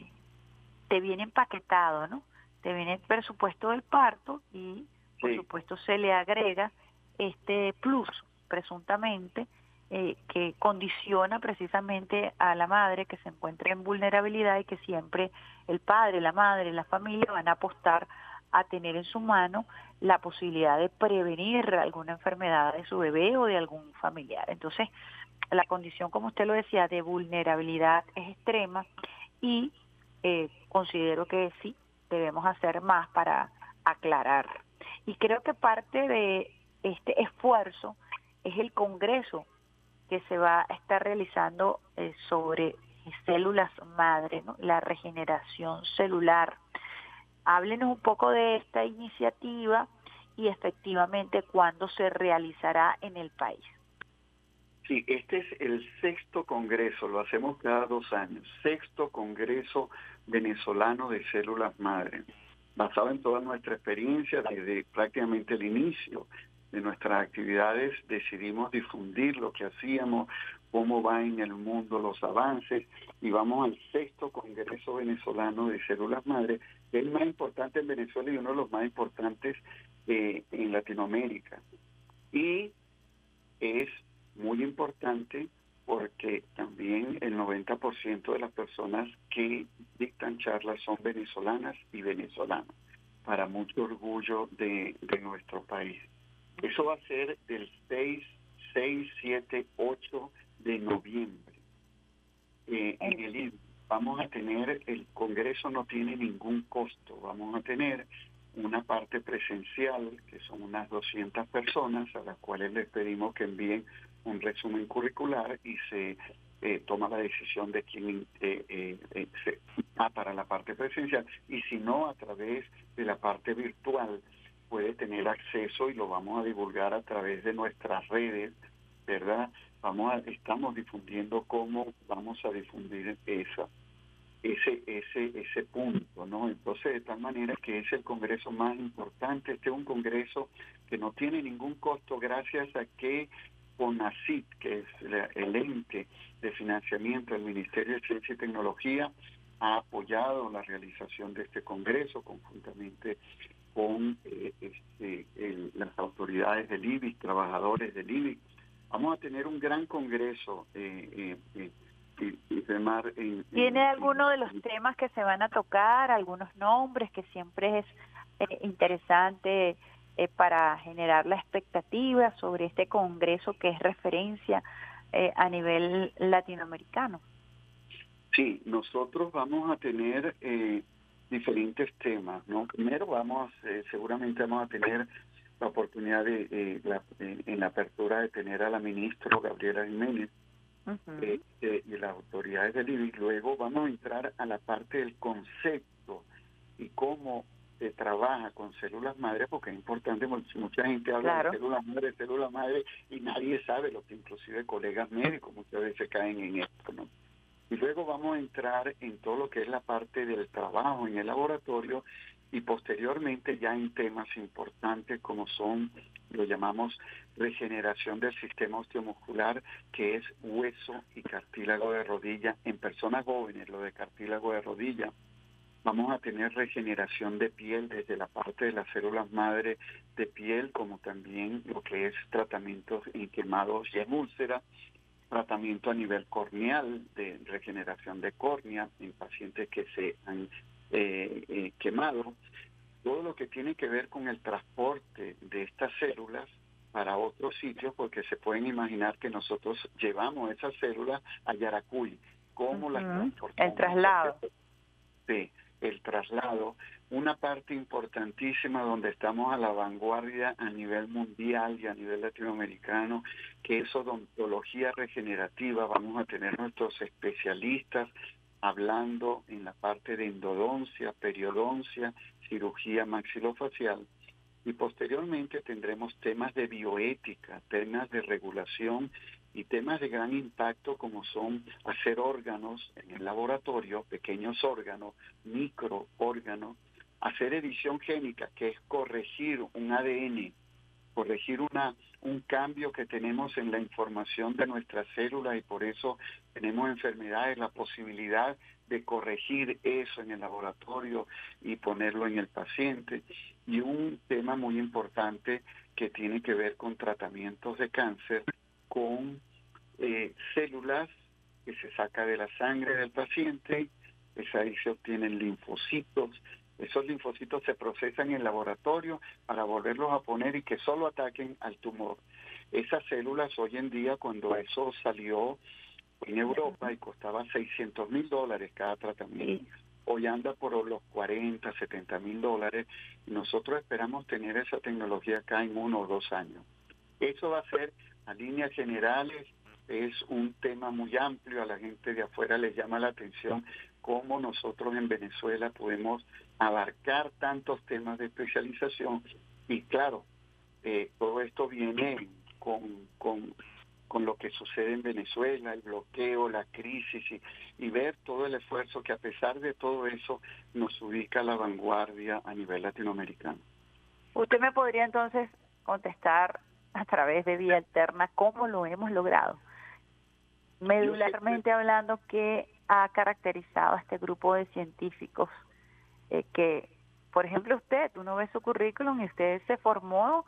te viene empaquetado, ¿no? Te viene el presupuesto del parto y por Sí. supuesto se le agrega este plus presuntamente eh, que condiciona precisamente a la madre que se encuentra en vulnerabilidad y que siempre el padre, la madre, la familia van a apostar a tener en su mano la posibilidad de prevenir alguna enfermedad de su bebé o de algún familiar. Entonces, la condición, como usted lo decía, de vulnerabilidad es extrema y eh, considero que sí, debemos hacer más para aclarar. Y creo que parte de este esfuerzo es el Congreso que se va a estar realizando eh, sobre células madre, la regeneración celular. Háblenos un poco de esta iniciativa y efectivamente cuándo se realizará en el país. Sí, este es el sexto congreso, lo hacemos cada dos años, sexto congreso venezolano de células madre, basado en toda nuestra experiencia desde prácticamente el inicio de nuestras actividades, decidimos difundir lo que hacíamos, cómo va en el mundo los avances, y vamos al sexto congreso venezolano de células madre, es el más importante en Venezuela y uno de los más importantes eh, en Latinoamérica. Y es muy importante porque también el 90% de las personas que dictan charlas son venezolanas y venezolanos. para mucho orgullo de, de nuestro país. Eso va a ser del 6, 6, 7, 8 de noviembre. Eh, en el INE. vamos a tener, el Congreso no tiene ningún costo, vamos a tener una parte presencial, que son unas 200 personas, a las cuales les pedimos que envíen un resumen curricular y se eh, toma la decisión de quién eh, eh, eh, se va para la parte presencial y si no a través de la parte virtual puede tener acceso y lo vamos a divulgar a través de nuestras redes, ¿verdad? Vamos a, estamos difundiendo cómo vamos a difundir esa ese ese ese punto, ¿no? Entonces, de tal manera que es el congreso más importante, este es un congreso que no tiene ningún costo gracias a que CONACIT, que es el ente de financiamiento del Ministerio de Ciencia y Tecnología, ha apoyado la realización de este congreso conjuntamente con eh, este, el- las autoridades del IBIC, trabajadores del IBIC. Vamos a tener un gran congreso, eh, eh, eh, en- ¿Tiene en- alguno de los temas que se van a tocar, algunos nombres que siempre es eh, interesante eh, para generar la expectativa sobre este congreso que es referencia eh, a nivel latinoamericano? Sí, nosotros vamos a tener eh, diferentes temas, ¿no? Primero vamos, eh, seguramente vamos a tener la oportunidad de, eh, la- en, en la apertura de tener a la ministra Gabriela Jiménez eh, eh, y las autoridades del IBI. Luego vamos a entrar a la parte del concepto y cómo se trabaja con células madre, porque es importante, mucha gente habla Claro. de células madre, células madre, y nadie sabe lo que inclusive colegas médicos muchas veces caen en esto, ¿no? Y luego vamos a entrar en todo lo que es la parte del trabajo en el laboratorio y posteriormente ya en temas importantes como son, lo llamamos regeneración del sistema osteomuscular, que es hueso y cartílago de rodilla en personas jóvenes, lo de cartílago de rodilla. Vamos a tener regeneración de piel desde la parte de las células madre de piel, como también lo que es tratamientos en quemados y en úlceras tratamiento a nivel corneal, de regeneración de córnea en pacientes que se han eh, eh, quemado, todo lo que tiene que ver con el transporte de estas células para otros sitios, porque se pueden imaginar que nosotros llevamos esas células a Yaracuy, cómo las transportamos. el traslado. Sí, el traslado, una parte importantísima donde estamos a la vanguardia a nivel mundial y a nivel latinoamericano, que es odontología regenerativa. Vamos a tener nuestros especialistas hablando en la parte de endodoncia, periodoncia, cirugía maxilofacial. Y posteriormente tendremos temas de bioética, temas de regulación y temas de gran impacto como son hacer órganos en el laboratorio, pequeños órganos, microórganos, hacer edición génica, que es corregir un ADN, corregir una un cambio que tenemos en la información de nuestras células y por eso tenemos enfermedades, la posibilidad de corregir eso en el laboratorio y ponerlo en el paciente. Y un tema muy importante que tiene que ver con tratamientos de cáncer, con eh, células que se saca de la sangre del paciente, es ahí se obtienen linfocitos, esos linfocitos se procesan en el laboratorio para volverlos a poner y que solo ataquen al tumor. Esas células hoy en día, cuando eso salió en Europa y costaba 600 mil dólares cada tratamiento, hoy anda por los 40, 70 mil dólares nosotros esperamos tener esa tecnología acá en uno o dos años. Eso va a ser a líneas generales, es un tema muy amplio, a la gente de afuera les llama la atención cómo nosotros en Venezuela podemos abarcar tantos temas de especialización y claro, eh, todo esto viene con, con, con lo que sucede en Venezuela, el bloqueo, la crisis y, y ver todo el esfuerzo que a pesar de todo eso nos ubica a la vanguardia a nivel latinoamericano. Usted me podría entonces contestar a través de vía alterna cómo lo hemos logrado. Medularmente hablando, ¿qué ha caracterizado a este grupo de científicos eh, que, por ejemplo, usted, uno ve su currículum y usted se formó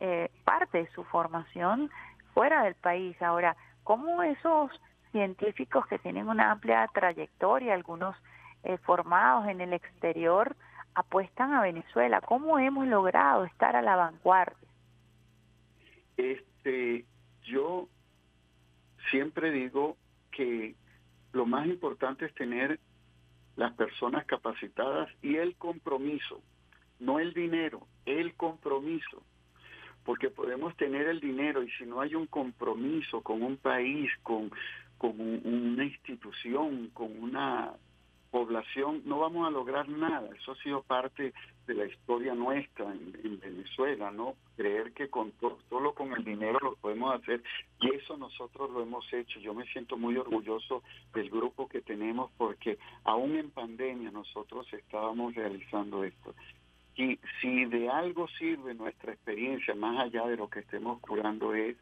eh, parte de su formación fuera del país. Ahora, ¿cómo esos científicos que tienen una amplia trayectoria, algunos eh, formados en el exterior, apuestan a Venezuela. ¿Cómo hemos logrado estar a la vanguardia? Este, yo siempre digo que lo más importante es tener las personas capacitadas y el compromiso, no el dinero, el compromiso. Porque podemos tener el dinero y si no hay un compromiso con un país, con, con una institución, con una población, no vamos a lograr nada. Eso ha sido parte de la historia nuestra en, Venezuela, ¿no? Creer que con solo con el dinero lo podemos hacer y eso nosotros lo hemos hecho. Yo me siento muy orgulloso del grupo que tenemos porque aún en pandemia nosotros estábamos realizando esto. Y si de algo sirve nuestra experiencia, más allá de lo que estemos curando, es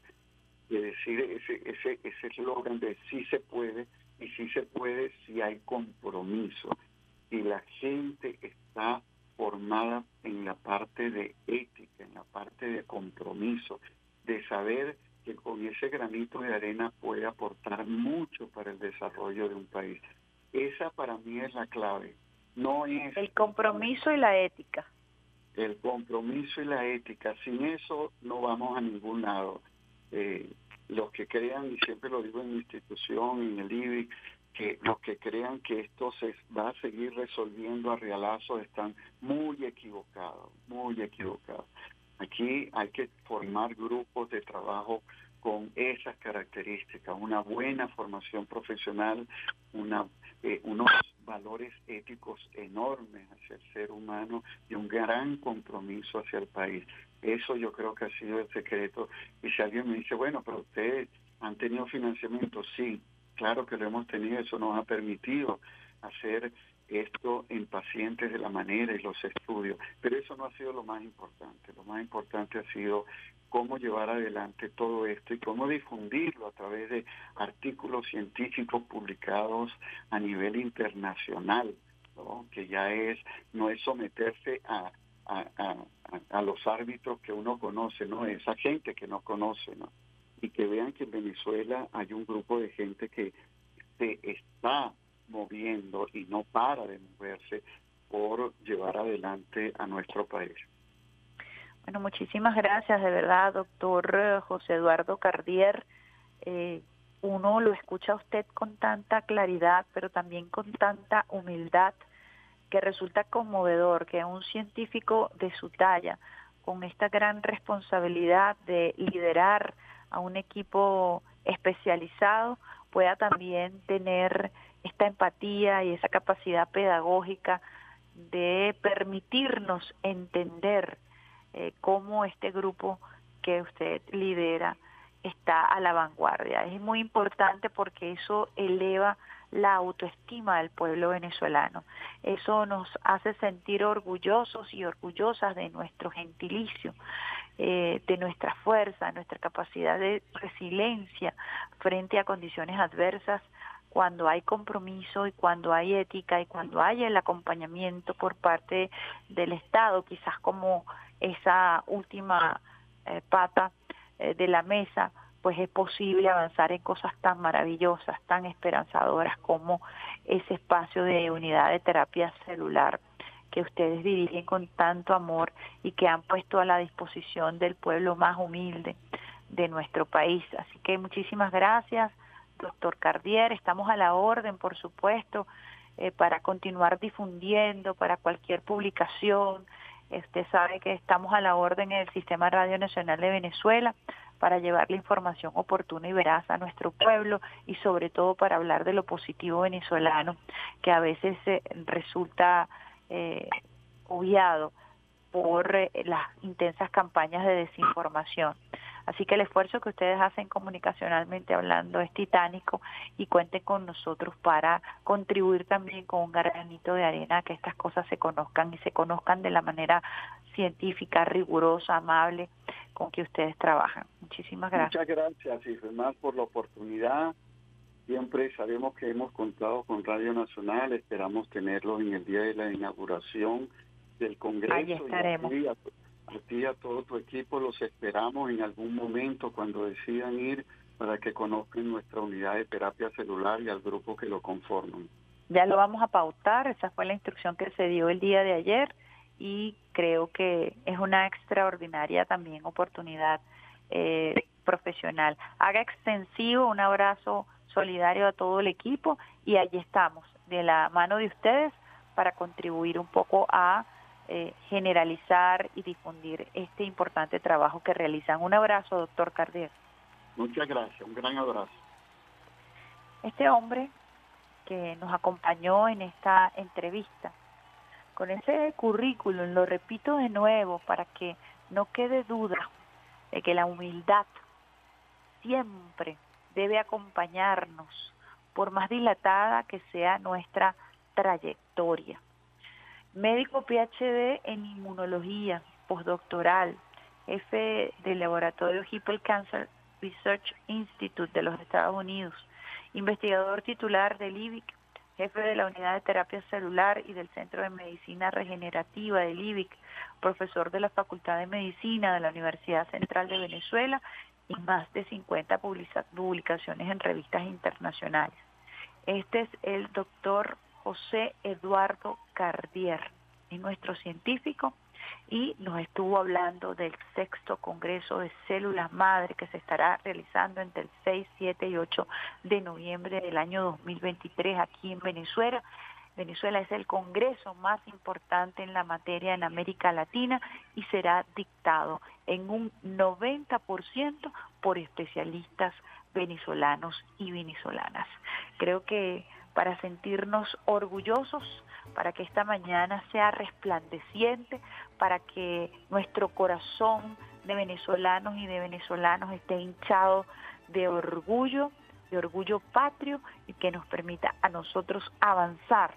de decir ese ese ese eslogan de sí se puede, y si se puede si hay compromiso y la gente está formada en la parte de ética, en la parte de compromiso, de saber que con ese granito de arena puede aportar mucho para el desarrollo de un país. Esa para mí es la clave. No es el compromiso y la ética. El compromiso y la ética. Sin eso no vamos a ningún lado. Eh, los que crean, y siempre lo digo en mi institución, en el IBI, que los que crean que esto se va a seguir resolviendo a realazo están muy equivocados, muy equivocados. Aquí hay que formar grupos de trabajo con esas características, una buena formación profesional, una, eh, unos valores éticos enormes hacia el ser humano y un gran compromiso hacia el país. Eso yo creo que ha sido el secreto. Y si alguien me dice, bueno, pero ustedes han tenido financiamiento, sí, claro que lo hemos tenido, eso nos ha permitido hacer esto en pacientes de la manera y los estudios, pero eso no ha sido lo más importante, lo más importante ha sido cómo llevar adelante todo esto y cómo difundirlo a través de artículos científicos publicados a nivel internacional, ¿no? que ya es, no es someterse a, a, a, los árbitros que uno conoce, no esa gente que no conoce, ¿no? Y que vean que en Venezuela hay un grupo de gente que se está moviendo y no para de moverse por llevar adelante a nuestro país. Bueno, muchísimas gracias, de verdad, doctor José Eduardo Cardier. Eh, uno lo escucha a usted con tanta claridad, pero también con tanta humildad, que resulta conmovedor que un científico de su talla, con esta gran responsabilidad de liderar a un equipo especializado pueda también tener esta empatía y esa capacidad pedagógica de permitirnos entender eh, cómo este grupo que usted lidera está a la vanguardia. Es muy importante porque eso eleva la autoestima del pueblo venezolano. Eso nos hace sentir orgullosos y orgullosas de nuestro gentilicio, eh, de nuestra fuerza, nuestra capacidad de resiliencia frente a condiciones adversas cuando hay compromiso y cuando hay ética y cuando hay el acompañamiento por parte del Estado, quizás como esa última eh, pata eh, de la mesa, pues es posible avanzar en cosas tan maravillosas, tan esperanzadoras como ese espacio de unidad de terapia celular que ustedes dirigen con tanto amor y que han puesto a la disposición del pueblo más humilde de nuestro país. Así que muchísimas gracias, doctor Cardier. Estamos a la orden, por supuesto, eh, para continuar difundiendo, para cualquier publicación. Usted sabe que estamos a la orden en el Sistema Radio Nacional de Venezuela para llevar la información oportuna y veraz a nuestro pueblo y sobre todo para hablar de lo positivo venezolano, que a veces eh, resulta eh, obviado por eh, las intensas campañas de desinformación. Así que el esfuerzo que ustedes hacen comunicacionalmente hablando es titánico y cuenten con nosotros para contribuir también con un granito de arena a que estas cosas se conozcan y se conozcan de la manera científica, rigurosa, amable con que ustedes trabajan. Muchísimas gracias. Muchas gracias y además por la oportunidad Siempre sabemos que hemos contado con Radio Nacional, esperamos tenerlos en el día de la inauguración del Congreso. Ahí estaremos. Y a, ti y a todo tu equipo los esperamos en algún momento cuando decidan ir para que conozcan nuestra unidad de terapia celular y al grupo que lo conforman. Ya lo vamos a pautar, esa fue la instrucción que se dio el día de ayer y creo que es una extraordinaria también oportunidad eh, profesional. Haga extensivo un abrazo solidario a todo el equipo y allí estamos, de la mano de ustedes, para contribuir un poco a eh, generalizar y difundir este importante trabajo que realizan. Un abrazo, doctor Cardier. Muchas gracias, un gran abrazo. Este hombre que nos acompañó en esta entrevista, con ese currículum, lo repito de nuevo para que no quede duda de que la humildad siempre debe acompañarnos, por más dilatada que sea nuestra trayectoria. Médico PhD en inmunología, postdoctoral, jefe del laboratorio Hippel Cancer Research Institute de los Estados Unidos, investigador titular del IBIC, jefe de la unidad de terapia celular y del Centro de Medicina Regenerativa del IBIC, profesor de la Facultad de Medicina de la Universidad Central de Venezuela y más de 50 publicaciones en revistas internacionales. Este es el doctor José Eduardo Cardier, es nuestro científico y nos estuvo hablando del sexto Congreso de Células Madre que se estará realizando entre el 6, 7 y 8 de noviembre del año 2023 aquí en Venezuela. Venezuela es el congreso más importante en la materia en América Latina y será dictado en un 90% por especialistas venezolanos y venezolanas. Creo que para sentirnos orgullosos, para que esta mañana sea resplandeciente, para que nuestro corazón de venezolanos y de venezolanos esté hinchado de orgullo, de orgullo patrio y que nos permita a nosotros avanzar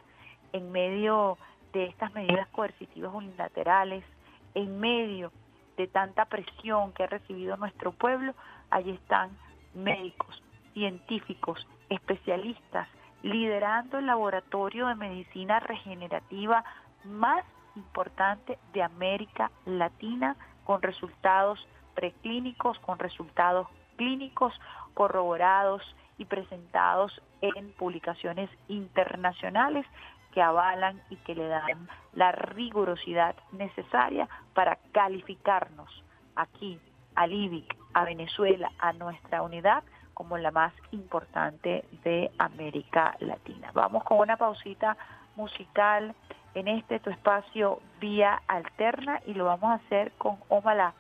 en medio de estas medidas coercitivas unilaterales, en medio de tanta presión que ha recibido nuestro pueblo, allí están médicos, científicos, especialistas, liderando el laboratorio de medicina regenerativa más importante de América Latina, con resultados preclínicos, con resultados clínicos corroborados y presentados en publicaciones internacionales que avalan y que le dan la rigurosidad necesaria para calificarnos aquí, al IBIC, a Venezuela, a nuestra unidad como la más importante de América Latina. Vamos con una pausita musical en este tu espacio vía alterna y lo vamos a hacer con Omala.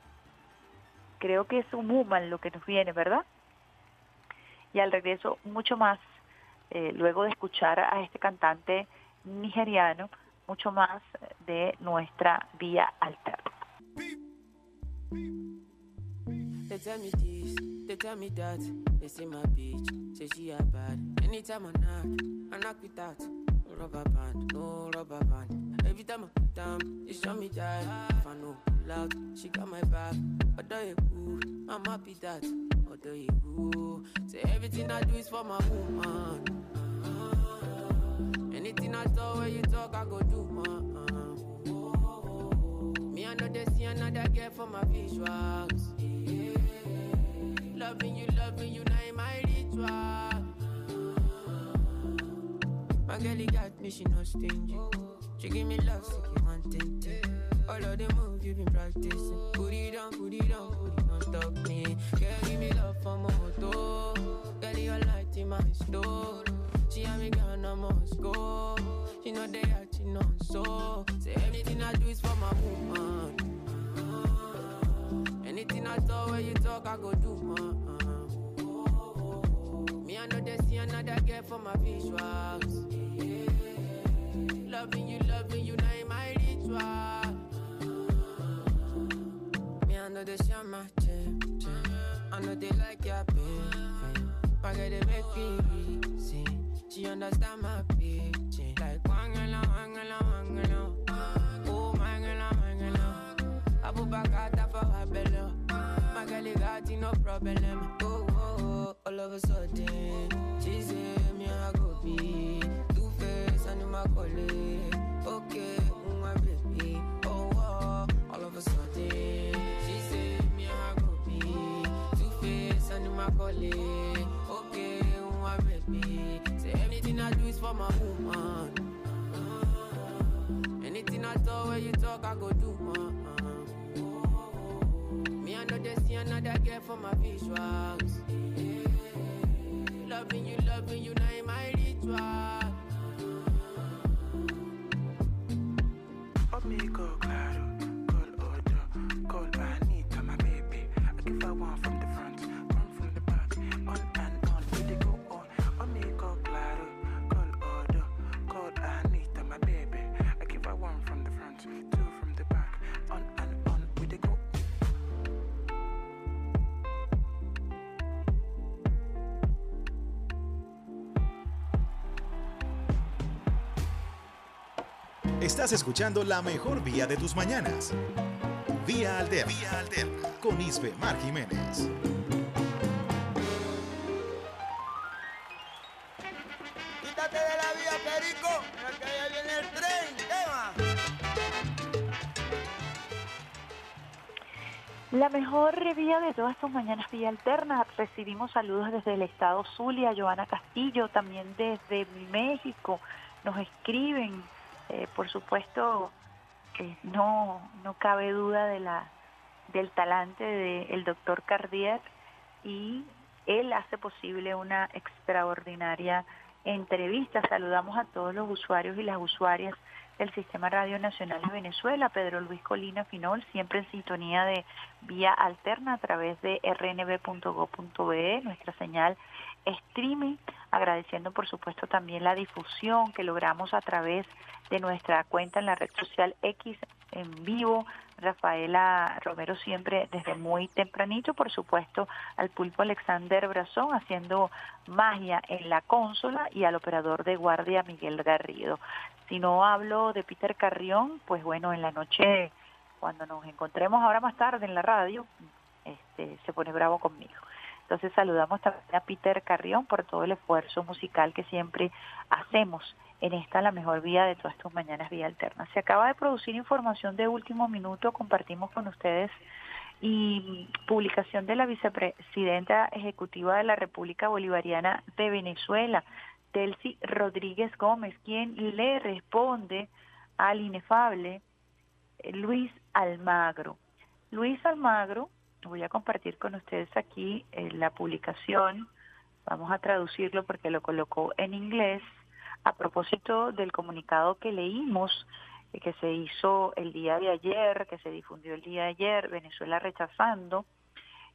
Creo que es un human lo que nos viene, ¿verdad? Y al regreso mucho más, eh, luego de escuchar a este cantante nigeriano, mucho más de nuestra vía alterna. Out, she got my back. Although you cool, I'm happy that. Although you cool, say everything I do is for my woman. Uh-huh. Anything I talk, where you talk, I go do, man. Uh-huh. Me, I know they see another girl for my visuals. Loving you, loving you, now in my ritual. Uh-huh. My girl, got me, she no stingy. She give me love, so you want it. All of the moves you've been practicing. Put it down, put it down, put it on top me. Girl, give me love for my moto. Girl, your light in my store. She and me gone, I must go. She know they acting on so. Say anything I do is for my woman. Anything I talk, when you talk, I go do, man. Me, I know they see another girl for my visuals. Yeah. Loving you, loving you, now in my ritual. Know they see my chip, chip. I know they like your baby. My girl, they make me reason. She understand my pitch. Like, wangala, wangala, wangala. Oh, mangala, mangala. Abu Bakata for her belly. My girl, you got no problem. Oh, oh, oh, all of a sudden, she say me I go be two face and my colleague. calling. Okay, who raise me. Say anything I do is for my woman. Uh-huh. Anything I talk when you talk, I go do man. Me I know they see another girl for my visuals. Loving you, loving you, now in my ritual. Oh, me go. Estás escuchando la mejor vía de tus mañanas. Vía Alterna. Vía Alterna. Con Isbe Mar Jiménez. Quítate de la vía, Perico, mira que allá viene el tren, ¿qué más? La mejor vía de todas tus mañanas, vía alterna. Recibimos saludos desde el estado Zulia, Joana Castillo, también desde México. Nos escriben, eh, por supuesto, eh, no, no cabe duda de la, del talante del doctor Cardier y él hace posible una extraordinaria entrevista. Saludamos a todos los usuarios y las usuarias del Sistema Radio Nacional de Venezuela, Pedro Luis Colina Finol, siempre en sintonía de vía alterna a través de rnb.go.be, nuestra señal streaming, agradeciendo por supuesto también la difusión que logramos a través de nuestra cuenta en la red social X en vivo, Rafaela Romero siempre desde muy tempranito, por supuesto al pulpo Alexander Brazón haciendo magia en la consola y al operador de guardia Miguel Garrido. Si no hablo de Peter Carrión, pues bueno, en la noche, cuando nos encontremos ahora más tarde en la radio, este, se pone bravo conmigo. Entonces saludamos también a Peter Carrión por todo el esfuerzo musical que siempre hacemos en esta la mejor vía de todas tus mañanas vía alterna. Se acaba de producir información de último minuto, compartimos con ustedes y publicación de la vicepresidenta ejecutiva de la República Bolivariana de Venezuela, Delcy Rodríguez Gómez, quien le responde al inefable eh, Luis Almagro. Luis Almagro, voy a compartir con ustedes aquí eh, la publicación, vamos a traducirlo porque lo colocó en inglés, a propósito del comunicado que leímos eh, que se hizo el día de ayer, que se difundió el día de ayer, Venezuela rechazando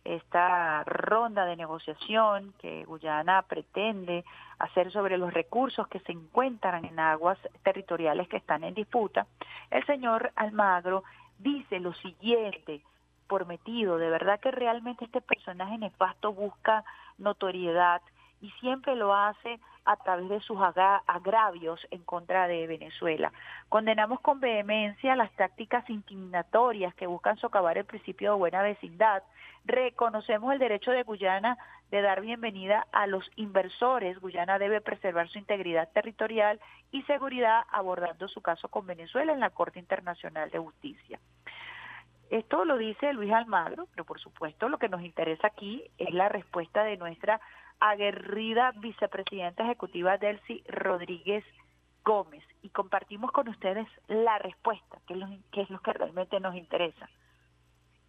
esta ronda de negociación que Guyana pretende hacer sobre los recursos que se encuentran en aguas territoriales que están en disputa, el señor Almagro dice lo siguiente, por metido, de verdad que realmente este personaje nefasto busca notoriedad y siempre lo hace a través de sus agra- agravios en contra de Venezuela. Condenamos con vehemencia las tácticas intimidatorias que buscan socavar el principio de buena vecindad. Reconocemos el derecho de Guyana de dar bienvenida a los inversores. Guyana debe preservar su integridad territorial y seguridad abordando su caso con Venezuela en la Corte Internacional de Justicia. Esto lo dice Luis Almagro, pero por supuesto lo que nos interesa aquí es la respuesta de nuestra aguerrida vicepresidenta ejecutiva Delcy Rodríguez Gómez y compartimos con ustedes la respuesta, que es lo que, es lo que realmente nos interesa.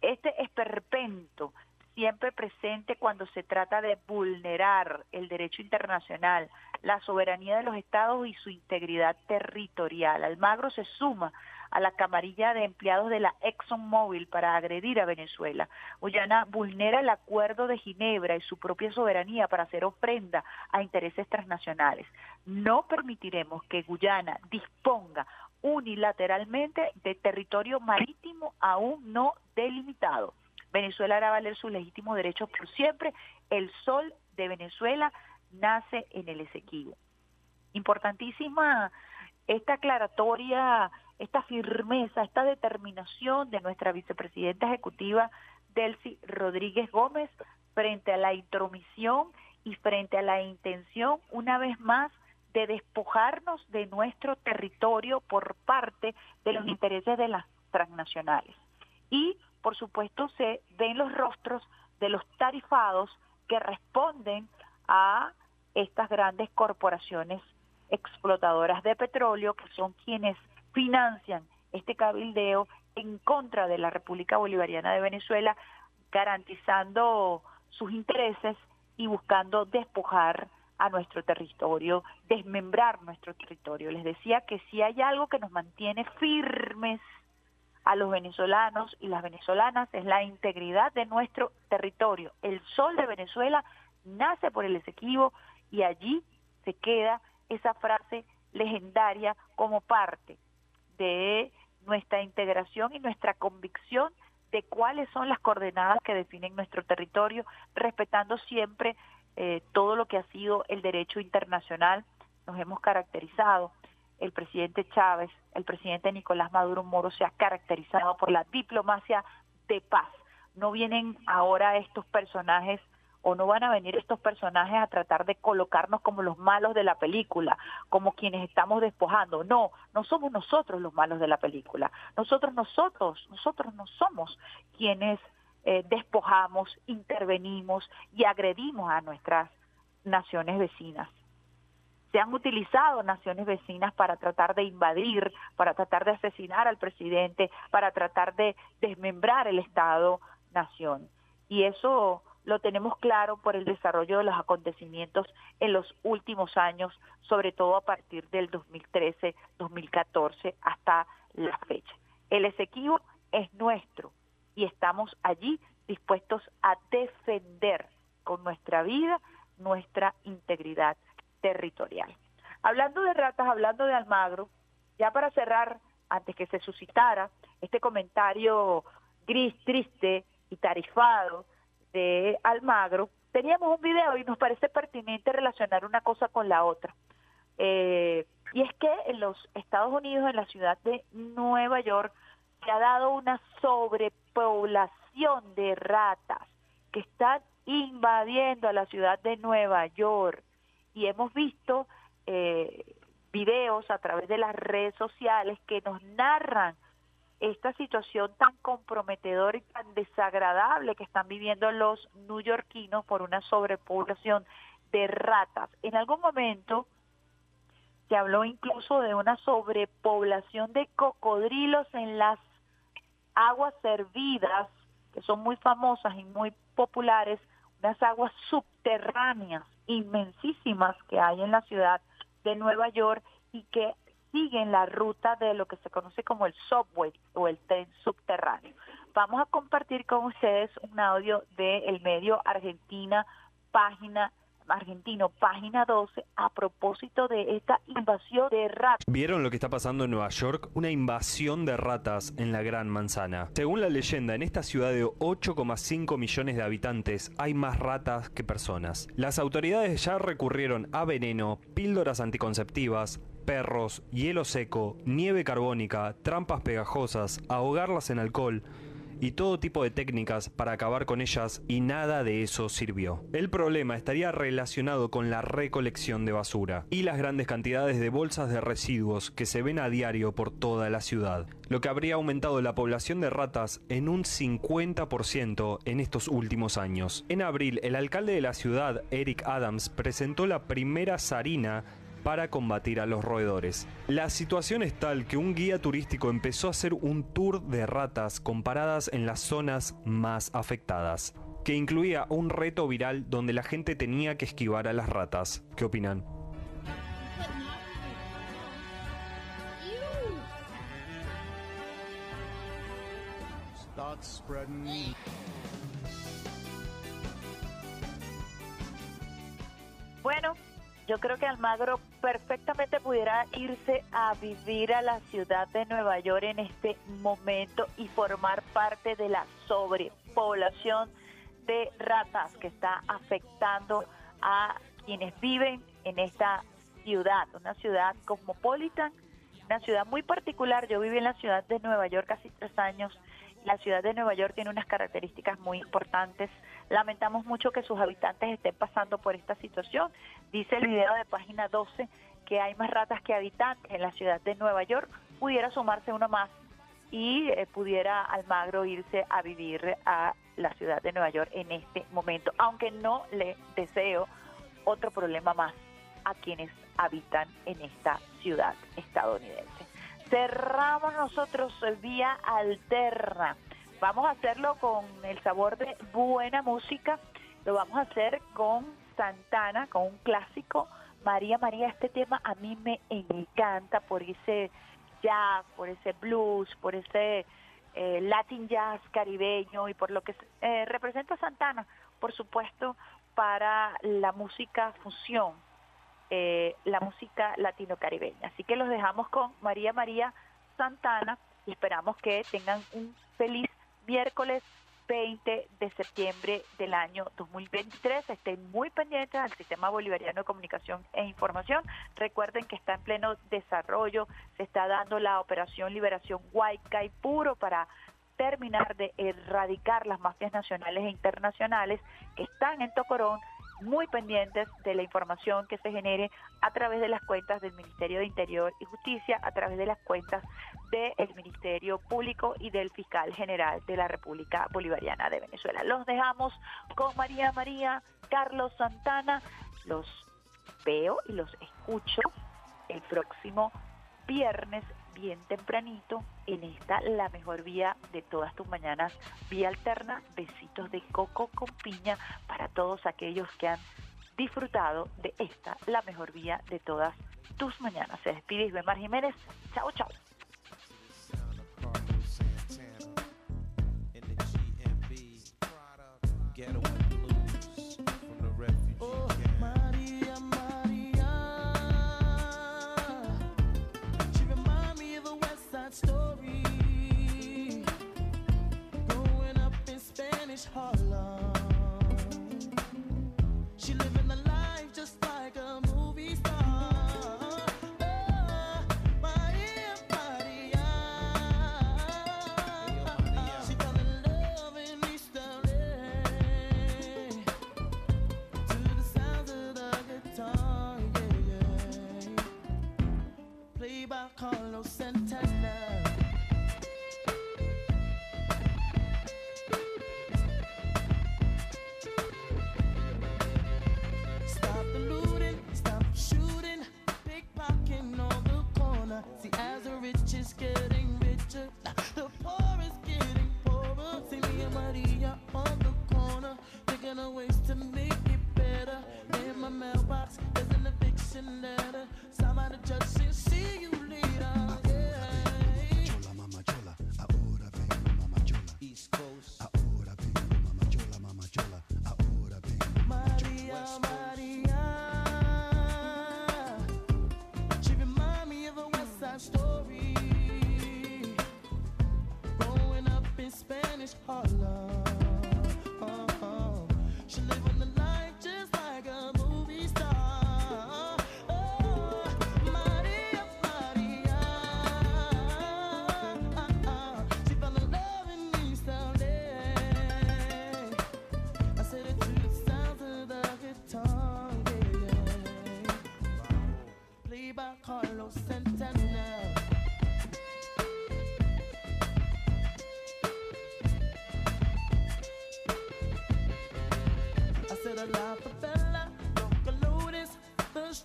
Este esperpento siempre presente cuando se trata de vulnerar el derecho internacional, la soberanía de los estados y su integridad territorial. Almagro se suma a la camarilla de empleados de la ExxonMobil para agredir a Venezuela. Guyana vulnera el acuerdo de Ginebra y su propia soberanía para hacer ofrenda a intereses transnacionales. No permitiremos que Guyana disponga unilateralmente de territorio marítimo aún no delimitado. Venezuela hará valer sus legítimos derechos por siempre. El sol de Venezuela nace en el Esequibo. Importantísima esta aclaratoria, esta firmeza, esta determinación de nuestra vicepresidenta ejecutiva Delcy Rodríguez Gómez frente a la intromisión y frente a la intención, una vez más, de despojarnos de nuestro territorio por parte de los intereses de las transnacionales. Y, por supuesto, se ven los rostros de los tarifados que responden a estas grandes corporaciones explotadoras de petróleo, que son quienes financian este cabildeo en contra de la República Bolivariana de Venezuela, garantizando sus intereses y buscando despojar a nuestro territorio, desmembrar nuestro territorio. Les decía que si hay algo que nos mantiene firmes a los venezolanos y las venezolanas es la integridad de nuestro territorio. El sol de Venezuela nace por el Esequibo y allí se queda esa frase legendaria como parte de nuestra integración y nuestra convicción de cuáles son las coordenadas que definen nuestro territorio, respetando siempre eh, todo lo que ha sido el derecho internacional. Nos hemos caracterizado, el presidente Chávez, el presidente Nicolás Maduro Moro se ha caracterizado por la diplomacia de paz. No vienen ahora estos personajes o no van a venir estos personajes a tratar de colocarnos como los malos de la película, como quienes estamos despojando. No, no somos nosotros los malos de la película. Nosotros, nosotros, nosotros no somos quienes eh, despojamos, intervenimos y agredimos a nuestras naciones vecinas. Se han utilizado naciones vecinas para tratar de invadir, para tratar de asesinar al presidente, para tratar de desmembrar el Estado-nación. Y eso lo tenemos claro por el desarrollo de los acontecimientos en los últimos años, sobre todo a partir del 2013, 2014 hasta la fecha. El Esequibo es nuestro y estamos allí dispuestos a defender con nuestra vida nuestra integridad territorial. Hablando de ratas, hablando de Almagro, ya para cerrar, antes que se suscitara este comentario gris, triste y tarifado de Almagro, teníamos un video y nos parece pertinente relacionar una cosa con la otra. Eh, y es que en los Estados Unidos, en la ciudad de Nueva York, se ha dado una sobrepoblación de ratas que están invadiendo a la ciudad de Nueva York. Y hemos visto eh, videos a través de las redes sociales que nos narran esta situación tan comprometedora y tan desagradable que están viviendo los neoyorquinos por una sobrepoblación de ratas. En algún momento se habló incluso de una sobrepoblación de cocodrilos en las aguas servidas, que son muy famosas y muy populares, unas aguas subterráneas inmensísimas que hay en la ciudad de Nueva York y que siguen la ruta de lo que se conoce como el subway o el tren subterráneo. Vamos a compartir con ustedes un audio del el medio Argentina, página argentino, página 12, a propósito de esta invasión de ratas. ¿Vieron lo que está pasando en Nueva York? Una invasión de ratas en la Gran Manzana. Según la leyenda, en esta ciudad de 8,5 millones de habitantes hay más ratas que personas. Las autoridades ya recurrieron a veneno, píldoras anticonceptivas, perros, hielo seco, nieve carbónica, trampas pegajosas, ahogarlas en alcohol y todo tipo de técnicas para acabar con ellas y nada de eso sirvió. El problema estaría relacionado con la recolección de basura y las grandes cantidades de bolsas de residuos que se ven a diario por toda la ciudad, lo que habría aumentado la población de ratas en un 50% en estos últimos años. En abril, el alcalde de la ciudad, Eric Adams, presentó la primera zarina para combatir a los roedores. La situación es tal que un guía turístico empezó a hacer un tour de ratas comparadas en las zonas más afectadas, que incluía un reto viral donde la gente tenía que esquivar a las ratas. ¿Qué opinan? Bueno, yo creo que Almagro perfectamente pudiera irse a vivir a la ciudad de Nueva York en este momento y formar parte de la sobrepoblación de ratas que está afectando a quienes viven en esta ciudad, una ciudad cosmopolitan, una ciudad muy particular. Yo viví en la ciudad de Nueva York casi tres años. La ciudad de Nueva York tiene unas características muy importantes. Lamentamos mucho que sus habitantes estén pasando por esta situación. Dice el video de página 12 que hay más ratas que habitantes en la ciudad de Nueva York. Pudiera sumarse uno más y eh, pudiera Almagro irse a vivir a la ciudad de Nueva York en este momento, aunque no le deseo otro problema más a quienes habitan en esta ciudad estadounidense. Cerramos nosotros vía alterna vamos a hacerlo con el sabor de buena música. Lo vamos a hacer con Santana, con un clásico. María María, este tema a mí me encanta por ese jazz, por ese blues, por ese eh, Latin jazz caribeño y por lo que eh, representa Santana, por supuesto, para la música fusión, eh, la música latino-caribeña. Así que los dejamos con María María Santana y esperamos que tengan un feliz miércoles 20 de septiembre del año 2023. Estén muy pendientes al Sistema Bolivariano de Comunicación e Información. Recuerden que está en pleno desarrollo, se está dando la operación Liberación Huaycay Puro para terminar de erradicar las mafias nacionales e internacionales que están en Tocorón muy pendientes de la información que se genere a través de las cuentas del Ministerio de Interior y Justicia, a través de las cuentas del Ministerio Público y del Fiscal General de la República Bolivariana de Venezuela. Los dejamos con María María, Carlos Santana. Los veo y los escucho el próximo viernes bien tempranito en esta la mejor vía de todas tus mañanas, vía alterna, besitos de coco con piña para todos aquellos que han disfrutado de esta la mejor vía de todas tus mañanas. Se despide Isbemar Jiménez. Chao, chao. Spanish Harlem. She living a life just like a movie star. Oh, Maria. She fell in love in East LA. To the sounds of the guitar, yeah, yeah. Played by Carlos Santana.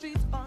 streets on